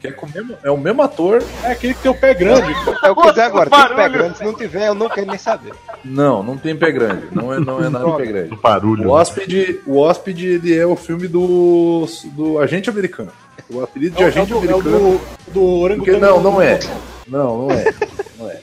Que é, com o mesmo, é o mesmo ator. É aquele que tem o pé grande. É o que eu dizer agora, tem pé grande, se não tiver, eu não quero nem saber. Não, não tem pé grande. Não é, não é nada de pé grande. Do barulho. O Hóspede, o Hóspede ele é o filme do, do agente americano. O apelido de É o, é o agente do, é o americano. do, do orangotango. Porque não, não é. Não, não é. Não é.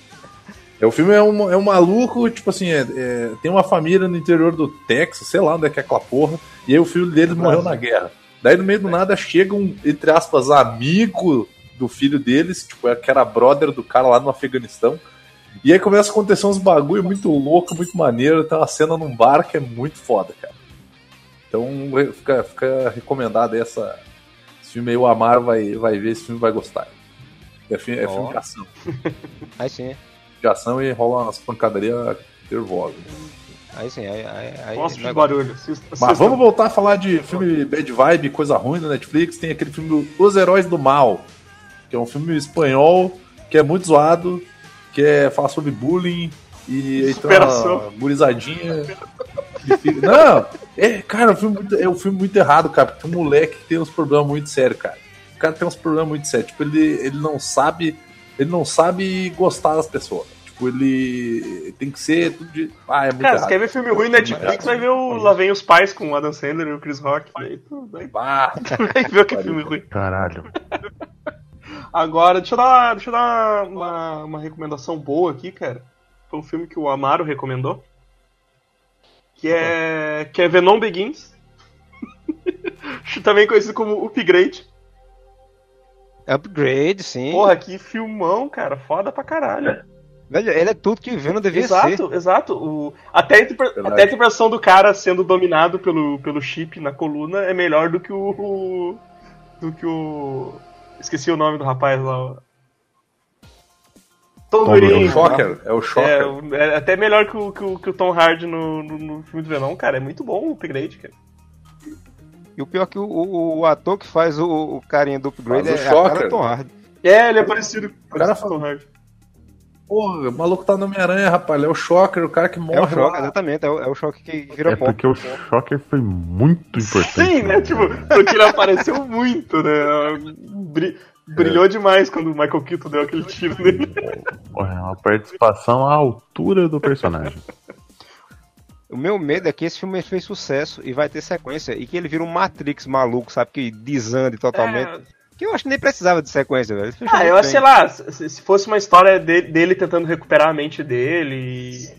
É, o filme é um, é um maluco, tipo assim, é- é- tem uma família no interior do Texas, sei lá onde é que é aquela porra, e aí o filho deles morreu na guerra. Daí no meio do nada chega um, entre aspas, amigo do filho deles, tipo, é que era brother do cara lá no Afeganistão. E aí começa a acontecer uns bagulho muito louco, muito maneiro. Tem uma cena num bar que é muito foda, cara. Então fica, fica recomendado aí essa. Esse filme aí, o Amar vai, vai ver, esse filme vai gostar. É, fi- é filme de ação. <laughs> Aí sim, De ação e rola umas pancadarias nervosas. Aí sim, aí. aí, aí Gosto de barulho. Assista- Mas vamos voltar a falar de filme bad vibe, coisa ruim da Netflix. Tem aquele filme Os Heróis do Mal, que é um filme espanhol, que é muito zoado, que é falar sobre bullying e Superação. uma gurizadinha. Não, é, cara, o filme muito- é um filme muito errado, cara, porque tem um moleque que tem uns problemas muito sérios, cara. O cara tem uns problemas muito sérios. Tipo, ele, ele não sabe. Ele não sabe gostar das pessoas. Tipo, ele tem que ser tudo de. Ah, é muito Cara, errado. quer ver filme ruim na Netflix, vai ver o Lá Vem os Pais com o Adam Sandler e o Chris Rock. Aí tu vai, <laughs> vai ver o que é filme ruim. Caralho. Agora, deixa eu dar, deixa eu dar uma, uma recomendação boa aqui, cara. Foi um filme que o Amaro recomendou. Que é, que é Venom Begins. <laughs> Também conhecido como Upgrade. Upgrade, sim. Porra, que filmão, cara. Foda pra caralho. Velho, ele é tudo que Venom devia ser. Exato, exato. O, até, a interpre- Verdade. até a interpretação do cara sendo dominado pelo, pelo chip na coluna é melhor do que o. o- do que o. Esqueci o nome do rapaz lá. o- Tom Tom é Durinho. o Shocker. É o Shocker. É, o- é até melhor que o, que o, que o Tom Hardy no, no, no filme do Venom, cara. É muito bom o upgrade, cara. E o pior é que o, o, o ator que faz o, o carinha do Upgrade Faz o é cara Shocker. do Tom Hardy. É, ele é parecido com cara o Tom Hardy. Porra, o maluco tá no Homem-Aranha, rapaz. Ele é o Shocker, o cara que morre. É o lá. exatamente. É o, é o choque que vira É pó. porque o Shocker foi muito importante. Sim, né? Tipo, porque ele apareceu muito, né? Bri- brilhou demais quando o Michael Keaton deu aquele tiro nele. É uma participação à altura do personagem. O meu medo é que esse filme fez sucesso e vai ter sequência. E que ele vira um Matrix maluco, sabe? Que desande totalmente. É, Que eu acho que nem precisava de sequência, velho. Ah, eu acho, bem. sei lá, se, se fosse uma história de- dele tentando recuperar a mente dele,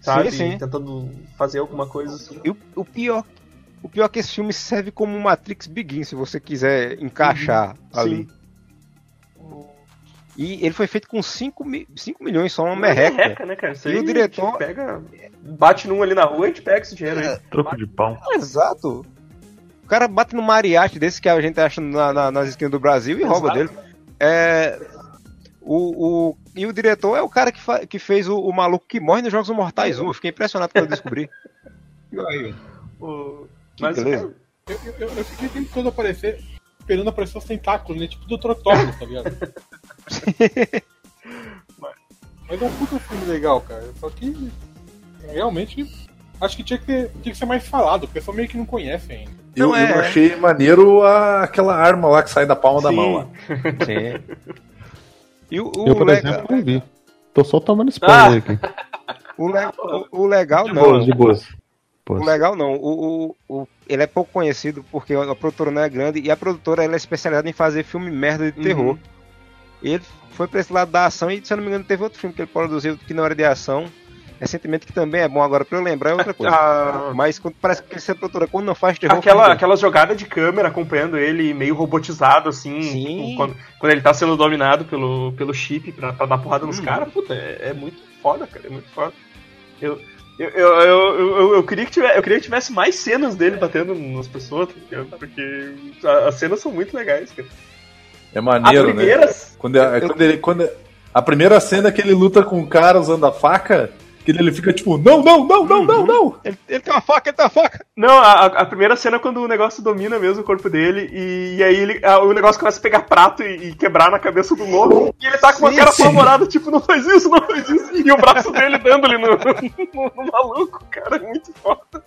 sabe? Sim, sim. Tentando fazer alguma coisa assim. E o, o pior. O pior é que esse filme serve como um Matrix Begin, se você quiser encaixar ali. Sim. E ele foi feito com 5 mi cinco milhões, só uma merreca. merreca, né, cara? Isso E aí o diretor- pega, bate num ali na rua e a gente pega esse dinheiro aí. Troco de pau. Exato. O cara bate no mariachi desse que a gente acha na- na- nas esquinas do Brasil e rouba dele. É, o, o, e o diretor é o cara que, fa- que fez o, o maluco que morre nos Jogos Mortais 1. Eu fiquei impressionado quando eu descobri. <laughs> O- Mas, beleza. Eu, eu, eu, eu fiquei o tempo todo aparecer, esperando aparecer os tentáculos, né? Tipo do Trotocos, tá ligado? <laughs> Mas é um puta filme legal, cara. Só que realmente acho que tinha que, ter- tinha que ser mais falado, o pessoal meio que não conhece ainda. Eu, Não, é- eu achei maneiro a- aquela arma lá que sai da palma da Sim. mão lá. <laughs> Sim. E o, o Eu, por legal, exemplo, não vi. Tô só tomando spoiler aqui. <laughs> o, le- o- o legal De não. boas, de boas. O legal não, o, o, o- ele é pouco conhecido porque a produtora não é grande e a produtora ela é especializada em fazer filme merda de terror. E ele foi pra esse lado da ação e, se eu não me engano, teve outro filme que ele produziu que não era de ação, recentemente, que também é bom agora pra eu lembrar, é outra coisa. a- Mas quando, parece que essa produtora, quando não faz terror, Aquela, aquela jogada de câmera acompanhando ele meio robotizado, assim, Sim. tipo, quando, quando ele tá sendo dominado pelo, pelo chip pra, pra dar porrada nos Uhum. caras, puta, é, é muito foda, cara, é muito foda. Eu, eu, eu, eu, eu, eu queria que tivesse, eu queria que tivesse mais cenas dele batendo nas pessoas, porque a- as cenas são muito legais, cara. É maneiro, né? primeira, Quando, é- quando ele, quando a primeira cena que ele luta com o cara usando a faca, que ele fica tipo, não, não, não, não, não, não. Ele, ele tem uma faca, ele tem uma faca! Não, a, a primeira cena é quando o negócio domina mesmo o corpo dele e, e aí ele, a- o negócio começa a pegar prato e, e quebrar na cabeça do louco. E ele tá com uma Sim, cara apavorada, tipo, não faz isso, não faz isso. E o braço dele dando ali no, <laughs> no- no maluco, cara, é muito foda.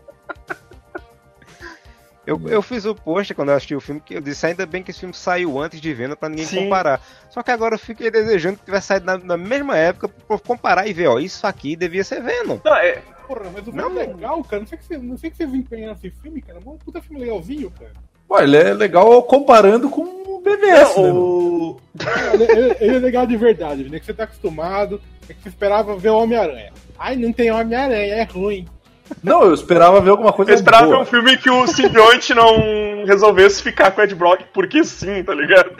Eu, eu fiz o post quando eu assisti o filme, que eu disse ainda bem que esse filme saiu antes de venda pra ninguém Sim. comparar. Só que agora eu fiquei desejando que tivesse saído na, na mesma época pra comparar e ver, ó, isso aqui devia ser Venom. Não, é, Porra, mas o Não. filme é legal, cara. Não sei que você, não sei que você empenhar nesse filme, cara. É um puta filme legalzinho, cara. Pô, ele é legal comparando com o BVS, né? o... Ele, ele- ele é legal de verdade, né? Que você tá acostumado, é que você esperava ver o Homem-Aranha. Ai, não tem Homem-Aranha, é ruim. Não, eu esperava ver alguma coisa Eu esperava ver boa. um filme que o simbionte não resolvesse ficar com o Ed Brock porque sim, tá ligado?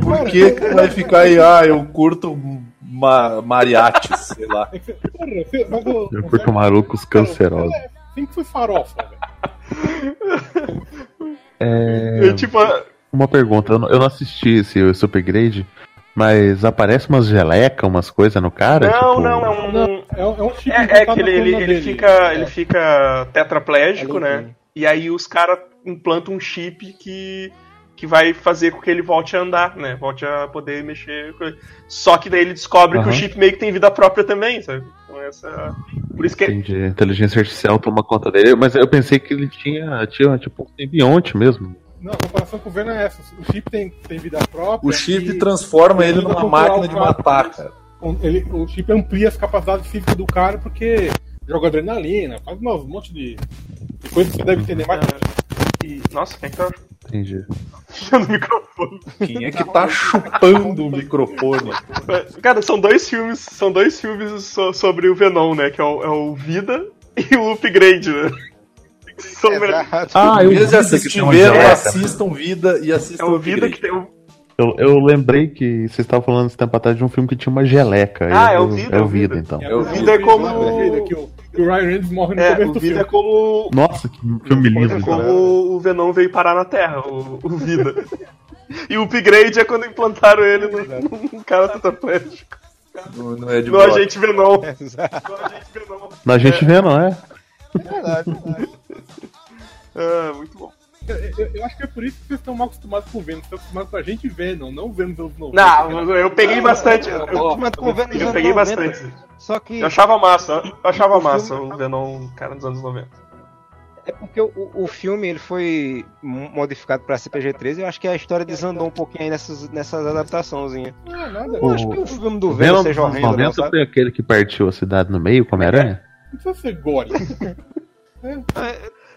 Por que que vai ficar aí, ah, eu curto ma mariachis, sei lá. É Eu curto malucos cancerosos. É, sempre foi farofa, velho. É, Eu, tipo, uma pergunta, eu não, eu não assisti esse Supergrade, mas aparece umas geleca, umas coisas no cara? não, tipo, não, é um. Não, é, um- é um chip É, é que ele, ele, ele fica, É. ele fica tetraplégico, É né? E aí os caras implantam um chip que, que vai fazer com que ele volte a andar, né? Volte a poder mexer. com ele. Só que daí ele descobre que o chip meio que tem vida própria também, sabe? Então essa. Por isso que. Entendi. A inteligência artificial toma conta dele, mas eu pensei que ele tinha, tinha tipo um simbionte mesmo. Não, a comparação com o Venom é essa. O chip tem, tem vida própria. O chip e transforma ele ele numa máquina de matar, cara. o- ele- o chip amplia as capacidades físicas do cara porque joga adrenalina, faz um monte de, de coisa que você deve entender mais. e- Nossa, quem é que tá E <laughs> microfone? Quem é que tá chupando o microfone? <laughs> Cara, são dois filmes. São dois filmes so- sobre o Venom, né? Que é o, é o Vida e o Upgrade, né? São Exato. Ah, eu vez de vi que assistir tem uma Venom, geleca. assistam Vida e É assistam o Vida que tem o. Eu, eu lembrei que vocês estavam falando esse tempo atrás de um filme que tinha uma geleca. Ah, Eu- é o Vida, É é o Vida, então. É, o Vida é como- Que o, que o Ryan Reynolds morre no É, começo o do Vida é filme. como. Nossa, que filme É lindo. como o Venom veio parar na Terra, o, o Vida. e o Upgrade é quando implantaram ele no, num cara tetraplégico. Não, não é de No boa. Agente Venom. <laughs> Exato. No Agente Venom. A gente vê, não é? Ah, muito bom. Eu, eu- eu acho que é por isso que vocês estão mal acostumados com o Venom. Estão acostumados com a gente Venom, não o Venom dos anos 90. Não, eu peguei bastante. Eu, eu, o eu peguei 90. bastante. Só que Eu achava massa, eu achava O massa filme- o Venom, cara dos anos 90. é porque o, o filme ele foi mo- modificado pra CPG-13 e eu acho que a história desandou um pouquinho aí nessas, nessas adaptaçõões. Não, nada. Eu O- acho que o filme do O Venom Venom seja horrendo, não, 90 sabe? foi aquele que partiu a cidade no meio com a Homem-Aranha? Não precisa ser gore. <laughs>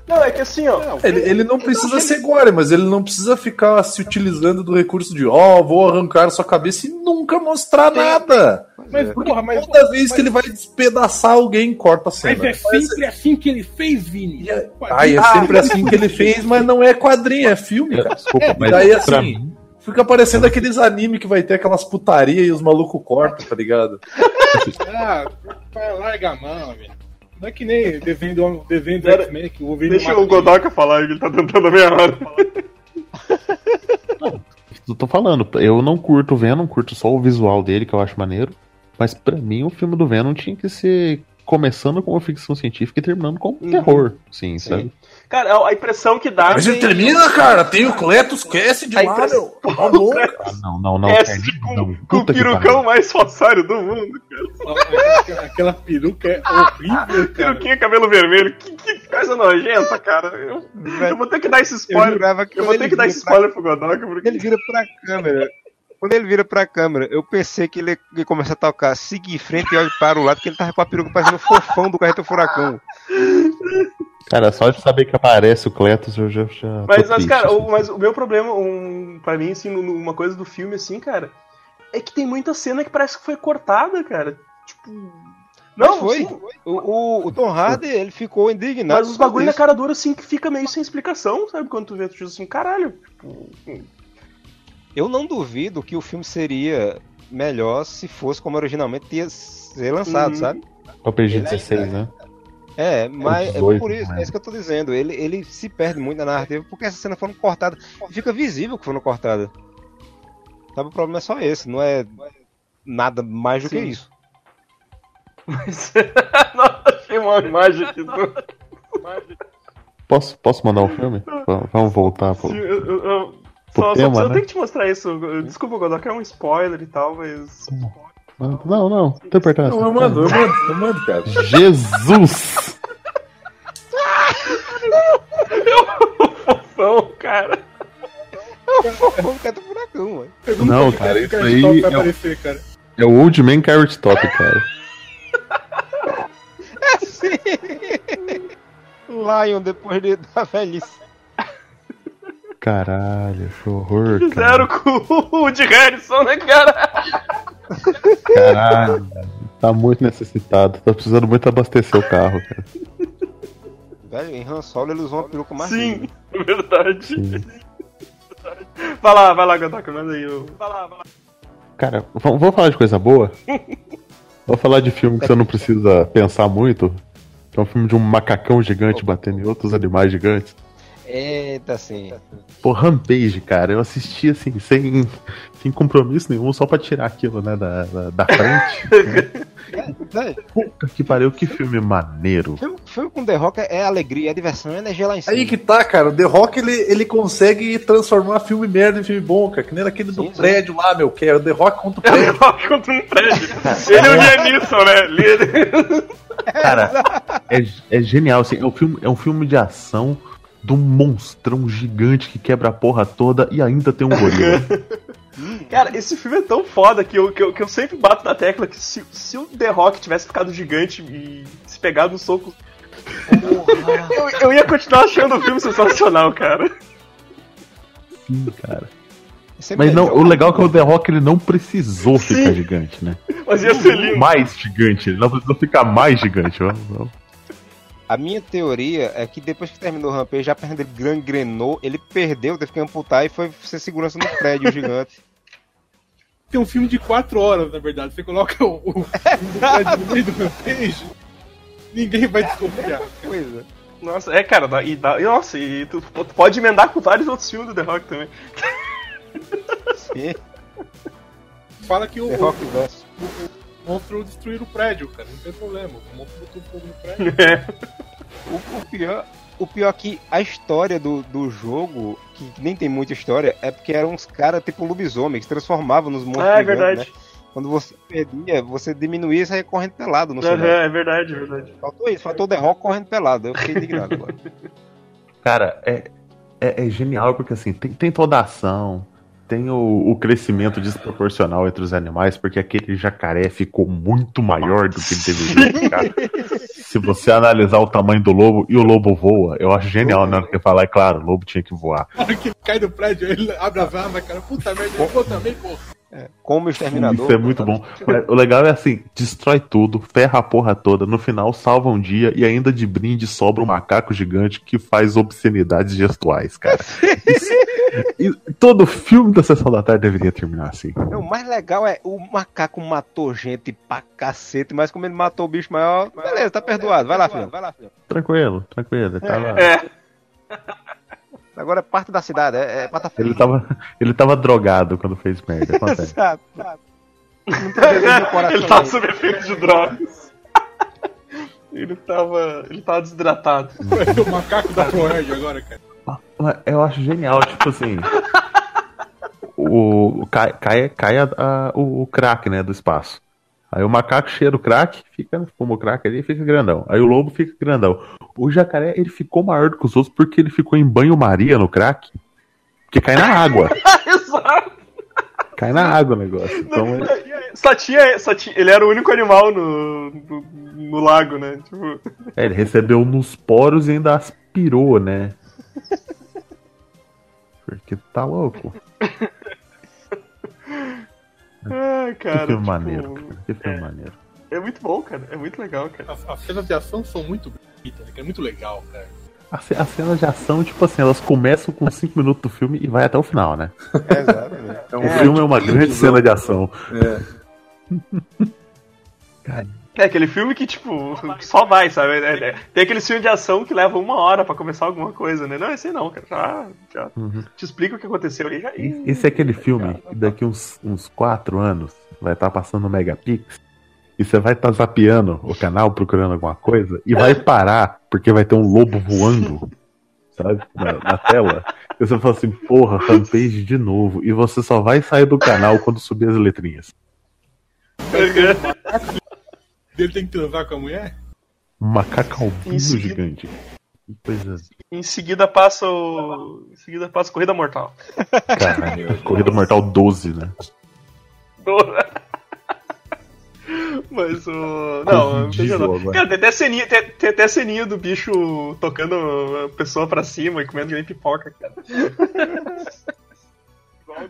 Não, é que assim, ó. Não, Ele, ele não precisa ser gore, mas ele não precisa ficar se utilizando do recurso de ó, vou arrancar sua cabeça e nunca mostrar nada. mas, porra, mas, Toda vez que ele vai despedaçar alguém, corta a cena. mas é sempre assim que ele fez, Vini. E é- Ai, é sempre assim que ele fez, mas não é quadrinho, é filme, cara. Desculpa, mas daí, pra assim, mim, Fica parecendo aqueles anime que vai ter aquelas putaria e os malucos cortam, tá ligado? Ah, vai, larga a mão, velho. Não é que nem desenho do, desenho do Pera, X-Men que o Wolverine Deixa o Godoka falar, ele tá tentando a meia hora. Eu tô falando, eu não curto o Venom, curto só o visual dele, que eu acho maneiro. Mas pra mim o filme do Venom tinha que ser começando com uma ficção científica e terminando com um terror. Sim, sabe? Cara, a impressão que dá. Mas ele termina, cara. Tem o Cletus Cassidy A lá, meu. Tá <laughs> louco. Ah, não, não, não. É, cara, com, não, com o perucão mais falsário do mundo, cara. Aquela, peruca é horrível, <laughs> cara. Peruquinha, cabelo vermelho. Que, que coisa nojenta, cara. Eu, eu vou ter que dar esse Eu spoiler. Eu quando vou ter que dar esse pra- spoiler pro Godoka, porque ele vira pra câmera. Quando ele vira pra câmera, eu pensei que ele ia começar a tocar, seguir em frente e olhar para o lado, que ele tava com a peruca parecendo o fofão do Carreta Furacão. Cara, só de saber que aparece o Cletus eu já. já Mas, mas cara, assim. o, mas o meu problema, um, pra mim, assim, uma coisa do filme, assim, cara, é que tem muita cena que parece que foi cortada, cara. Tipo. Não foi. sim, O, o, o Tom Hardy, ele ficou indignado. mas os bagulho na cara dura, assim, que fica meio sem explicação, sabe? Quando tu vê, tu diz assim, caralho. Tipo, Eu não duvido que o filme seria melhor se fosse como originalmente ia ser lançado, Uhum. sabe? É o PG-16, né? É, mas 18, é por isso, né? é isso que eu tô dizendo. Ele, ele se perde muito na narrativa porque essas cenas foram cortadas. Fica visível que foram cortadas. Sabe, o problema é só esse, não é nada mais do que Sim. isso. mas. <laughs> Nossa, achei uma imagem aqui do. Posso, posso mandar o filme? <laughs> Vamos- Vamos voltar. Pô. Sim, eu, eu- eu- Pro só, só tema, preciso- eu né? tenho que te mostrar isso. Desculpa, Godoka, é um spoiler e tal, mas. Não, não, não tem importância. Não, eu mando, eu mando, eu mando, cara. Jesus! Fofão, cara. Como que é do furacão, ué. Não, cara, isso Cara, aí vai é, o- aparecer, cara. é o Old Man Carrot Top, cara. <laughs> Lion depois de, da velhice. Caralho, que horror, <laughs> cara. Fizeram com o de Harrison, né, cara? Caralho, tá muito necessitado. Tá precisando muito abastecer o carro, cara. Velho, em Han Solo ele usou uma peruca mais Sim, é <laughs> verdade. Sim. <laughs> Vai lá, vai lá, Godoka, manda aí. eu- Vai lá, vai lá. Cara, vamos vamos falar de coisa boa? Vou falar de filme que você não precisa pensar muito. Que é um filme de um macacão gigante batendo em outros animais gigantes. Eita, assim. Pô, Rampage, cara, eu assisti assim, sem, sem compromisso nenhum, só pra tirar aquilo, né, da, da, da frente. <laughs> Velho, Puta que pariu, que filme maneiro. filme, filme com The Rock é alegria, é diversão, é energia lá em cima. Aí que tá, cara. O The Rock ele, ele consegue transformar filme merda em filme bom, cara. Que nem aquele do Sim, sim. prédio lá, meu, que é o The Rock contra o É o prédio. Rock contra um prédio. <laughs> Ele e o Lianisson, né? Ele- Cara, é, é genial, assim, é um, filme, é um filme de ação de um monstrão gigante que quebra a porra toda e ainda tem um gorila. <laughs> Cara, esse filme é tão foda que eu, que eu, que eu sempre bato na tecla que se, se o The Rock tivesse ficado gigante e se pegado no soco. <laughs> eu, eu ia continuar achando o filme sensacional, cara. Sim, cara. Sempre Mas não, o legal é que o The Rock ele não precisou Sim. ficar gigante, né? Mas ia ser lindo. Mais gigante, ele não precisou ficar mais gigante. Vamos, vamos. A minha teoria é que depois que terminou o Rampage, a perna dele gangrenou, ele perdeu, teve que amputar e foi ser segurança no prédio gigante. <laughs> Tem um filme de 4 horas, na verdade. Você coloca o, o, o prédio no meio do meu peixe, ninguém vai desconfiar. Coisa. Nossa, é, cara, dá- e dá, e, nossa, e tu, tu pode emendar com vários outros filmes do The Rock também. Sim, Fala que o, The Rock verso. o monstro destruir o prédio, cara. Não tem problema. O monstro botou fogo no prédio. <laughs> É. O, o pior, o pior é que a história do, do jogo, que nem tem muita história, é porque eram uns caras tipo lobisomem, que se transformavam nos monstros. Ah, é gigantes, verdade. né? Quando você perdia, você diminuía e saía correndo pelado no Aham, final. é verdade, é verdade. Faltou isso, faltou o The Rock correndo pelado. Eu fiquei indignado agora. Cara, é, é, é genial porque assim, tem, tem toda a ação, tem o, o crescimento desproporcional entre os animais, porque aquele jacaré ficou muito maior do que ele deveria ficar. <laughs> Se você analisar o tamanho do lobo e o lobo voa, eu acho genial, né? Porque falar, é claro, o lobo tinha que voar. Na hora que ele cai do prédio, ele abre as armas, cara. Puta merda, eu vou também, porra. Como o Exterminador. Isso é muito bom. Mas o legal é assim, destrói tudo, ferra a porra toda, no final salva um dia e ainda de brinde sobra um macaco gigante que faz obscenidades gestuais, cara. <laughs> Isso, E todo filme da Sessão da Tarde deveria terminar assim. O mais legal é o macaco matou gente pra cacete, mas como ele matou o bicho maior, beleza, tá perdoado. Vai lá, filho. Vai lá, filho. Tranquilo, tranquilo. Ele tava, É, <laughs> Agora é parte da cidade, é, é pata ele tava, <laughs> ele tava drogado quando fez merda. <laughs> Coração. ele tava aí. sob efeito de drogas. Ele tava. Ele tava desidratado. Ser <laughs> o macaco da Proerd agora, cara. Eu acho genial, tipo assim. O, o- cai, cai, cai a- a- o, o crack, né, do espaço. Aí o macaco cheira o crack, fica, fuma o crack ali e fica grandão. Aí o lobo fica grandão. O jacaré, ele ficou maior do que os outros porque ele ficou em banho-maria no crack. Porque cai na água. <laughs> Exato. Cai na água o negócio. Então, ele- Só tinha, só tinha. Ele era o único animal no, no, no lago, né? Tipo. é, ele recebeu nos poros e ainda aspirou, né? <laughs> Porque tá louco. Ai, <laughs> Que cara. filme tipo, maneiro, cara. Que filme maneiro. É muito bom, cara. É muito legal, cara. As, as cenas de ação são muito bonitas, né? É muito legal, cara. As ce- As cenas de ação, tipo assim, elas começam com 5 minutos do filme e vai até o final, né? <laughs> Exatamente. É um O filme é uma grande cena de ação. É. <laughs> É aquele filme que, tipo, só vai, <laughs> sabe? É- é- tem aquele filme de ação que leva uma hora pra começar alguma coisa, né? Não, esse aí não, cara. Já, já Uhum. te explica o que aconteceu ali. Já... Esse é aquele filme que daqui uns, uns 4 anos vai estar passando no Megapix e você vai estar zapeando o canal procurando alguma coisa e vai parar porque vai ter um lobo voando, sabe? Na, na tela. E você fala assim, porra, fanpage de novo. E você só vai sair do canal quando subir as letrinhas. <laughs> Ele tem que transar com a mulher? Macaco albino Isso. gigante. Que coisa. Em seguida passa o. Em seguida passa Corrida Mortal. Caralho. Corrida Mortal 12, né? <laughs> Mas o. Não, veja não. agora. Cara, tem até, ceninha, tem, tem até ceninha do bicho tocando a pessoa pra cima e comendo nem pipoca, cara. <laughs>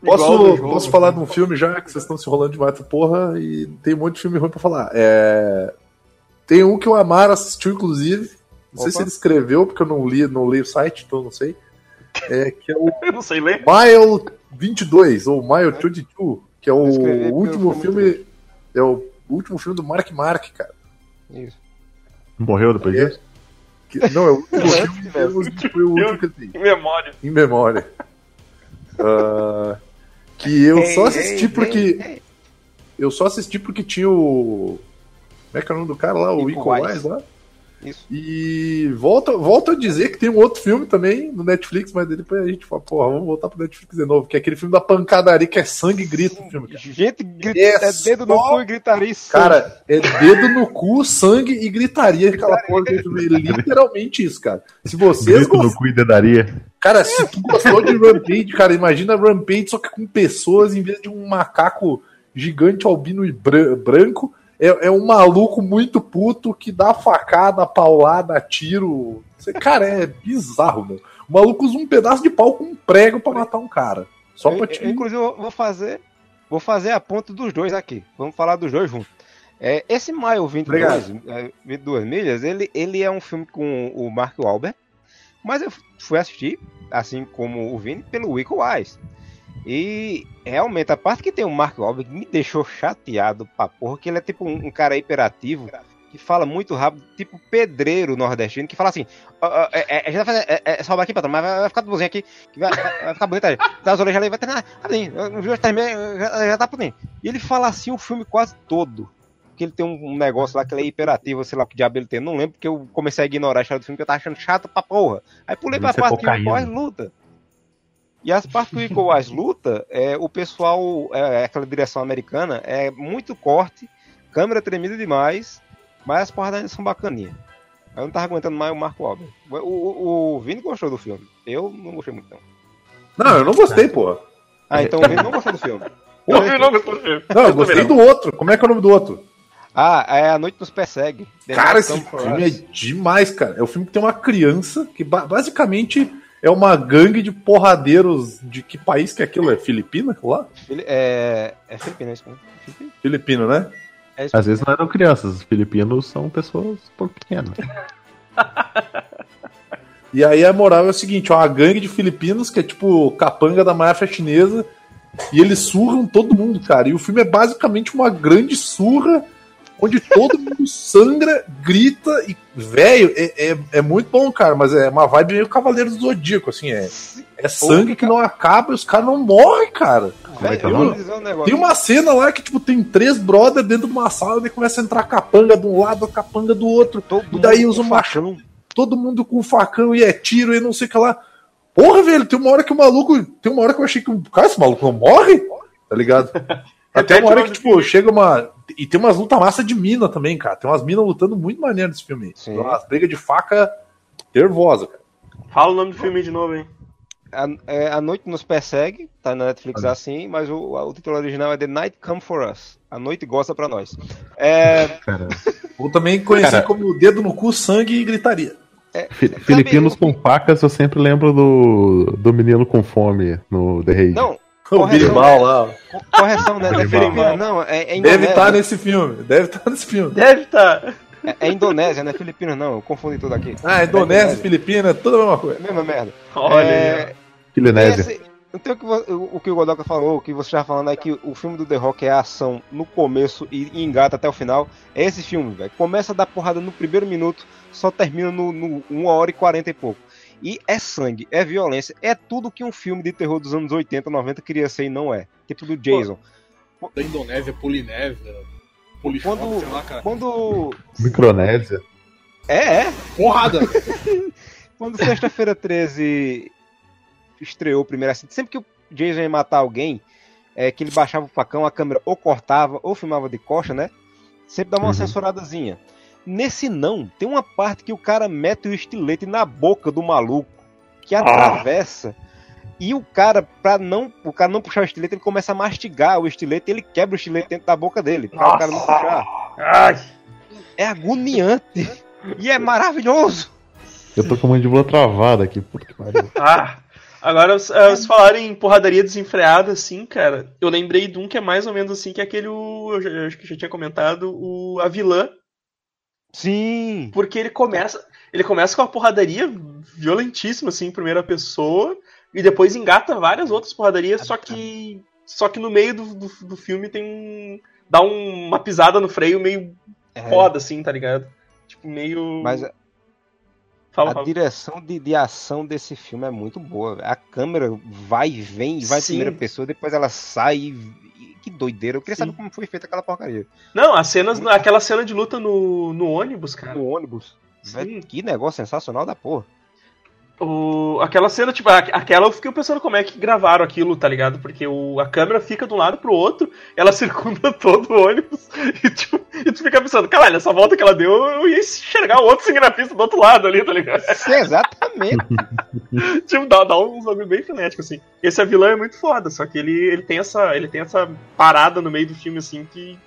Posso, jogo. posso falar de um filme já, que vocês estão se enrolando demais porra, e tem um monte de filme ruim pra falar. É... Tem um que o Amaro assistiu, inclusive. Não sei Opa. se ele escreveu, porque eu não li, não li o site, então eu não sei. É, que é o <laughs> Eu não sei ler. Mile 22, ou Mile 22, que é o último filme. É o último filme do Mark Mark, cara. Isso. Morreu depois disso? Que- não, é o último filme em termos de- foi o último que eu vi. Em memória. em memória. Ah, que eu Ei, só assisti ei, porque. ei. Eu só assisti porque tinha o. Como é que é o nome do cara lá? O Uwais. Wise lá. Isso. E volta, volta a dizer que tem um outro filme também no Netflix, mas depois a gente fala, porra, vamos voltar pro Netflix de novo, que é aquele filme da pancadaria que é sangue e grito no filme, cara. Gente, grita, É é dedo no só- cu e gritaria e sangue. Cara, é dedo no cu, sangue e gritaria aquela porra. É literalmente isso, cara. Se vocês Grito no cu e dedaria. Cara, se tu gostou de Rampage, cara, imagina Rampage só que com pessoas em vez de um macaco gigante albino e bran- branco. É, é um maluco muito puto que dá facada, paulada, tiro. Cara, é bizarro, meu. O maluco usa um pedaço de pau com um prego pra matar um cara. Só Eu- pra eu- te. Inclusive, eu vou fazer. Vou fazer a ponta dos dois aqui. Vamos falar dos dois juntos. É, esse Mile 22, é, 22 milhas, ele, ele é um filme com o Mark Wahlberg, mas eu fui assistir, assim como o Vini, pelo Wico Wise. E realmente, a parte que tem o Mark Wahlberg me deixou chateado pra porra, que ele é tipo um, um cara hiperativo, que fala muito rápido, tipo pedreiro nordestino, que fala assim, ó, ó, é, é, a gente vai fazer, é, é, sobe aqui, patrão, mas vai, vai ficar tudo aqui, que vai, vai, vai ficar bonito aí. Dá as orelhas ali, vai terminar, rapidinho, o jogo termina, já, já tá prontinho. E ele fala assim o filme quase todo. Que ele tem um, negócio lá que ele é hiperativo, sei lá que diabo ele tem, não lembro, porque eu comecei a ignorar a história do filme, que eu tava achando chato pra porra. Aí pulei pra é parte que o. Icos luta. E as partes que o Wise luta, é, o pessoal, é, aquela direção americana, é muito corte, câmera tremida demais, mas as porradas ainda são bacaninhas. Eu não tava aguentando mais o Marco Wahlberg. O, o, o Vini gostou do filme. Eu não gostei muito, não. Não, eu não gostei, porra. Ah, então o Vini não gostou do filme. <laughs> Eu vi, não, gostou do filme. Não, eu gostei não. do outro. Como é que é o nome do outro? Ah, é A Noite Nos Persegue. The Cara, Night esse for filme é demais, cara. É o filme que tem uma criança que ba- basicamente é uma gangue de porradeiros de que país que é aquilo? É Filipina? Lá? É, é filipino, é isso mesmo. Filipino? Né? É Às vezes não eram crianças, os filipinos são pessoas pouco pequenas. <laughs> E aí a moral é o seguinte, ó, uma gangue de filipinos, que é tipo capanga da máfia chinesa, e eles surram todo mundo, cara. E o filme é basicamente uma grande surra, onde todo mundo sangra, grita e. Velho, é, é, é muito bom, cara, mas é uma vibe meio Cavaleiro do Zodíaco, assim, é. É sangue que não acaba e os caras não morrem, cara. Como é que é um. Tem uma cena lá que, tipo, tem três brothers dentro de uma sala e começa a entrar capanga de um lado, capanga do outro. Todo E daí usa um machão. Todo mundo com facão e é tiro e não sei o que lá. Porra, velho, tem uma hora que o maluco. Tem uma hora que eu achei que. o Cara, esse maluco não morre? Tá ligado? <laughs> Até uma hora que, tipo, chega uma. E tem umas lutas massa de mina também, cara. Tem umas minas lutando muito maneiro nesse filme. Sim. Tem umas brigas de faca nervosa, cara. Fala o nome do filme de novo, hein? A, é, a Noite Nos Persegue, tá na Netflix assim, mas o, o título original é The Night Come For Us. A Noite Gosta Pra Nós. É, Cara, <laughs> Ou também conhecido Cara. como dedo no cu, sangue e gritaria. fi- Filipinos com facas, eu sempre lembro do, do menino com fome no The Raid. não, O Correção, Birimbal lá. ó. co- correção, né? Não é Berimbau. filipina, não, é, é Deve estar nesse filme. Deve estar nesse filme. Deve estar. É, é Indonésia, não é Filipina, não. Eu confundi tudo aqui. Ah, Indonésia, Filipina, tudo a mesma coisa. É a mesma merda. Olha É. Filinésia. Esse- então, o que, o que o Godoka falou, o que você estava falando é que o filme do The Rock é ação no começo e, e engata até o final. É esse filme, velho. Começa a dar porrada no primeiro minuto, só termina no, no 1 hora e 40 e pouco. E é sangue, é violência, é tudo que um filme de terror dos anos 80, 90 queria ser e não é. Tipo do Jason. Da Indonésia, Polinésia, Polifone, Quando- sei lá, cara. Quando. Micronésia. É, é. Porrada! <laughs> Quando Sexta-feira 13 estreou primeiro assim, sempre que o Jason ia matar alguém, é, que ele baixava o facão, a câmera ou cortava ou filmava de costa, né? Sempre dava uma Uhum. censuradazinha. Nesse não, tem uma parte que o cara mete o estilete na boca do maluco, que atravessa. E o cara, pra não, o cara não puxar o estilete, ele começa a mastigar o estilete, ele quebra o estilete dentro da boca dele, pra o cara não puxar. Ai, É agoniante. E é maravilhoso. Eu tô com a mandíbula travada aqui, puta que pariu. ah. Agora, vocês falaram em porradaria desenfreada, assim, cara. Eu lembrei de um que é mais ou menos assim, que é aquele, eu já- eu acho que já tinha comentado, o A Vilã. Sim. Porque ele começa. Ele começa com uma porradaria violentíssima, assim, em primeira pessoa, e depois engata várias outras porradarias, só que. Só que no meio do, do, do filme tem um. dá um- uma pisada no freio meio É. foda, assim, tá ligado? Tipo, meio. Mas a, Fala, a fala. direção de, de ação desse filme é muito boa. A câmera vai e vem, vai em Sim. primeira pessoa, depois ela sai. E- que doideira. Eu queria Sim. saber como foi feita aquela porcaria. Não, as cenas. Aquela cena de luta no, no ônibus, cara. No ônibus. Sim. Que negócio sensacional da porra. O, aquela cena, tipo, a- aquela eu fiquei pensando como é que gravaram aquilo, tá ligado? Porque o, a câmera fica de um lado pro outro, ela <laughs> circunda todo o ônibus, e, tipo, e tu fica pensando, caralho, essa volta que ela deu, eu ia enxergar o outro cinegrafista do outro lado ali, tá ligado? Sim, exatamente. <laughs> tipo, dá, dá uns bagulho bem frenético, assim. Esse a vilã é muito foda, só que ele, ele, tem essa, ele tem essa parada no meio do filme, assim, que.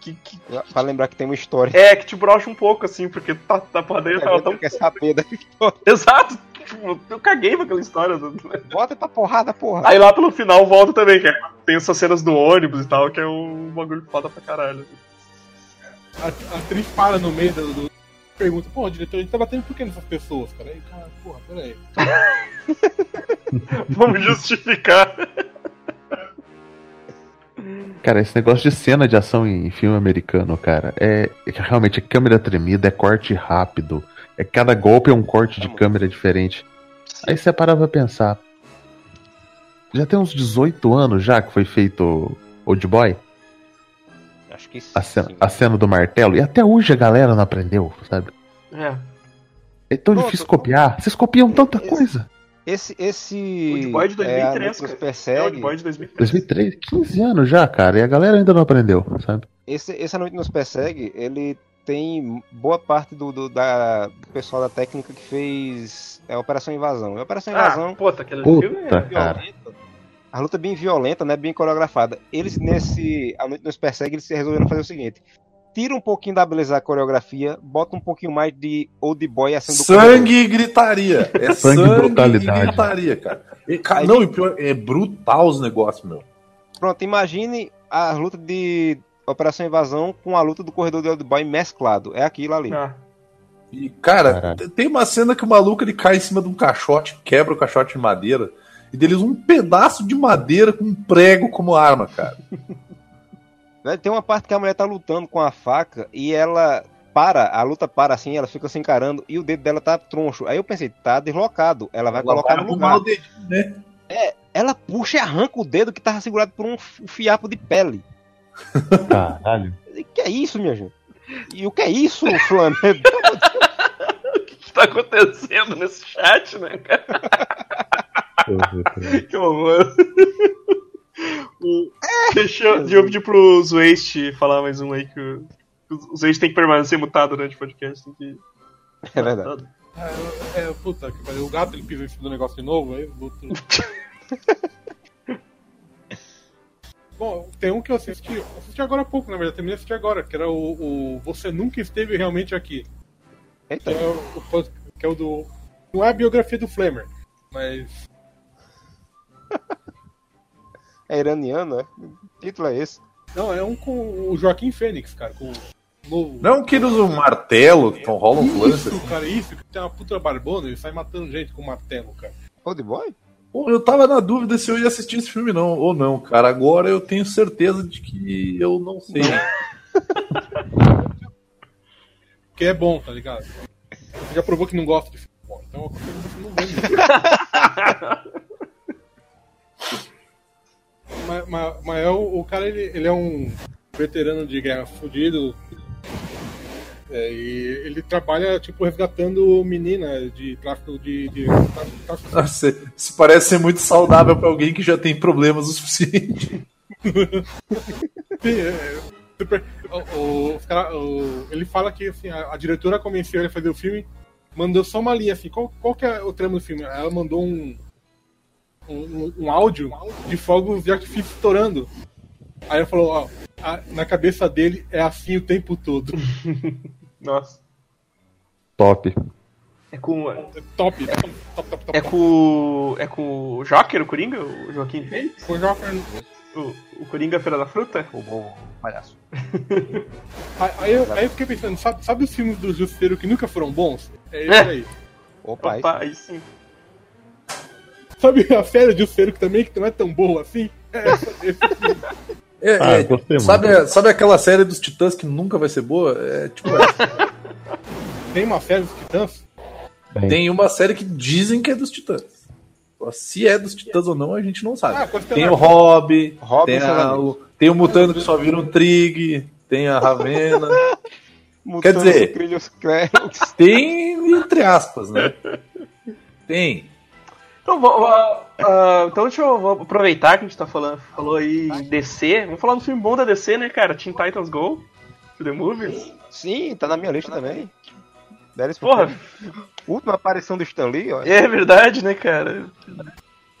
que, que pra lembrar que tem uma história. é, que te brocha um pouco, assim, porque tá, tá porra tava tão. quer saber da <laughs> história. Exato! Tipo, eu caguei pra aquela história. do- Bota pra porrada, porra. Aí lá pelo final volta também, que é, tem essas cenas do ônibus e tal, que é um bagulho foda pra caralho. A, a atriz para no meio do. do- Pergunta, pô, diretor, a gente tá batendo por que nessas pessoas, cara? Aí, cara, porra, peraí. <laughs> Vamos justificar. Cara, esse negócio de cena de ação em filme americano, cara, é, é realmente é câmera tremida, é corte rápido. É cada golpe é um corte de câmera diferente. Aí você para pra pensar. Já tem uns 18 anos já que foi feito Old Boy, Acho que sim. a cena, a cena do martelo, e até hoje a galera não aprendeu, sabe? É. É tão Pronto. difícil copiar. Vocês copiam tanta Esse- coisa. Esse. esse Old Boy de é, a 2003, Noite nos cara. É o persegue. Boy de 2003. 2003, 15 anos já, cara, e a galera ainda não aprendeu, sabe? Esse, esse A Noite Nos Persegue, ele tem boa parte do, do, da, do pessoal da técnica que fez é, Operação Invasão. E Operação Ah, Invasão, puta, aquele Puta, filme é... a luta é bem violenta, né, bem coreografada. Eles, nesse A Noite Nos Persegue, eles resolveram fazer o seguinte. Tira um pouquinho da beleza da coreografia, bota um pouquinho mais de Old Boy assim do Sangue e gritaria. É Sangue sangue, e brutalidade. e gritaria, cara. E, cara Aí- não, e pior, é brutal os negócios, meu. Pronto, imagine a luta de Operação Invasão com a luta do corredor de Old Boy mesclado. É aquilo ali. Ah. E, cara, Caralho. tem uma cena que o maluco ele cai em cima de um caixote, quebra o caixote de madeira, e deles um pedaço de madeira com um prego como arma, cara. <laughs> Né, Tem uma parte que a mulher tá lutando com a faca e ela para, a luta para assim, ela fica se encarando e o dedo dela tá troncho. Aí eu pensei, tá deslocado, ela vai Ela colocar vai no lugar. o dedinho, né? Ela puxa e arranca o dedo que tava segurado por um fiapo de pele. Caralho. Que é isso, minha gente? E o que é isso, Flamengo? <laughs> O que tá acontecendo nesse chat, né, cara? Que horror. O- Deixa eu, eu pedir pro Waste falar mais um aí que o, o tem que permanecer mutado durante o podcast. Tem que... É verdade. É, é, puta. O gato ele pisa em cima do negócio de novo, aí o outro. <laughs> Bom, tem um que eu assisti, assisti agora há pouco, na verdade, terminei de assistir agora, que era o, o Você Nunca Esteve Realmente Aqui. Que Eita, é o, que é o do. Não é a biografia do Flamer, mas. <laughs> é iraniano, é? Que título é esse? Não, é um com o Joaquim Fênix, cara, com o novo. Não que ele usa um martelo, que rola um lance. Isso, cara, isso, que tem uma puta barbona, ele sai matando gente com martelo, cara. Old Boy? Pô, eu tava na dúvida se eu ia assistir esse filme não, ou não, cara. Agora eu tenho certeza de que eu não sei. Que é bom, tá ligado? Você já provou que não gosta de filme bom, então eu não vê. <laughs> mas, mas, mas é o, o cara, ele, ele é um veterano de guerra fudido. É, e ele trabalha, tipo, resgatando menina de tráfico de. de tráfico, tráfico Nossa, Isso parece ser muito saudável pra alguém que já tem problemas o suficiente. Sim, é, o- o- o- ele fala que assim, a, a diretora convenceu ele a fazer o filme, mandou só uma linha assim, qual, qual que é o trama do filme? Ela mandou um, um, um áudio de fogos de artifício estourando. Aí ela falou, ó, a- na cabeça dele é assim o tempo todo. <laughs> Nossa. Top. É com. É top, top, top, top, top. É com. É com o Joker, o Coringa? O Joaquim Fênix? Foi Joker. O, o Coringa Feira da Fruta? O bom palhaço. <laughs> Aí, aí eu, aí eu fiquei pensando, sabe, sabe os filmes do Justiceiro que nunca foram bons? É isso aí. Opa, Opa, aí sim. Sabe a série de Justiceiro que também que não é tão boa assim? É essa, esse filme. <laughs> É, Ah, é, gostei muito. sabe, sabe aquela série dos Titãs que nunca vai ser boa? É tipo essa. <laughs> Tem uma série dos Titãs Bem, Tem uma série que dizem que é dos Titãs. Se é dos Titãs ou não, a gente não sabe. Ah, tem o Hobby, Robin tem, a, o, tem o Mutano que só vira um Trig, tem a Ravena. <laughs> Mutando dizer- tem entre aspas, né? Tem. Então, vou- ah, então deixa eu aproveitar que a gente tá falando, falou aí em DC. Vamos falar do filme bom da DC, né, cara? Teen Titans Go. To the Movies. Sim, tá na minha lista também. Porra, filme. Última aparição do Stan Lee, ó. é verdade, né, cara?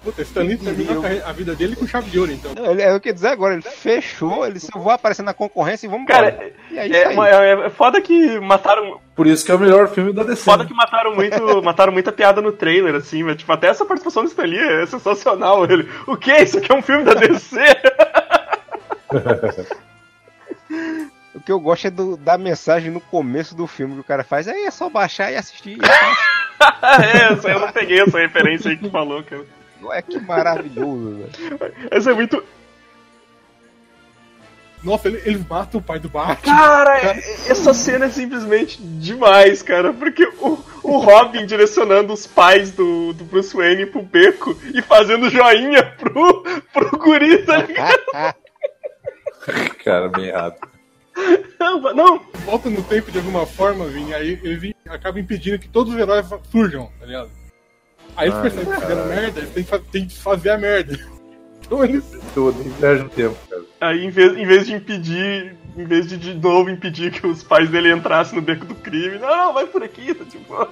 Puta, Stan Lee terminou a, vida dele com chave de ouro, então. Não, ele, é o que dizer agora, ele fechou, ele só vai aparecer na concorrência e vamos Cara, E é É, é- é foda que mataram. Por isso que é o melhor filme da DC. Foda que mataram muito. <laughs> mataram muita piada no trailer, assim, mas tipo, até essa participação do Stan Lee é sensacional. Ele. O que? Isso aqui é um filme da DC? <laughs> O que eu gosto é do- da mensagem no começo do filme que o cara faz. Aí é só baixar e assistir. <laughs> é, eu não peguei essa referência aí que tu falou, cara. Não é que maravilhoso, velho. Essa é muito. Nossa, ele- eles matam o pai do Batman. Cara, essa cena é simplesmente demais, cara. Porque o, o Robin direcionando os pais do, do Bruce Wayne pro beco e fazendo joinha pro, pro guri, tá ligado? <laughs> Cara, bem errado. Não, não, Volta no tempo de alguma forma, Vini, aí ele acaba impedindo que todos os heróis surjam, tá ligado? Aí eles percebem que fizeram merda, eles têm que, têm que fazer a merda. <laughs> Então eles. Tudo, viagem no tempo, cara. Aí, em vez, em vez de impedir, em vez de de novo impedir que os pais dele entrassem no beco do crime, não, não, vai por aqui, tá tipo.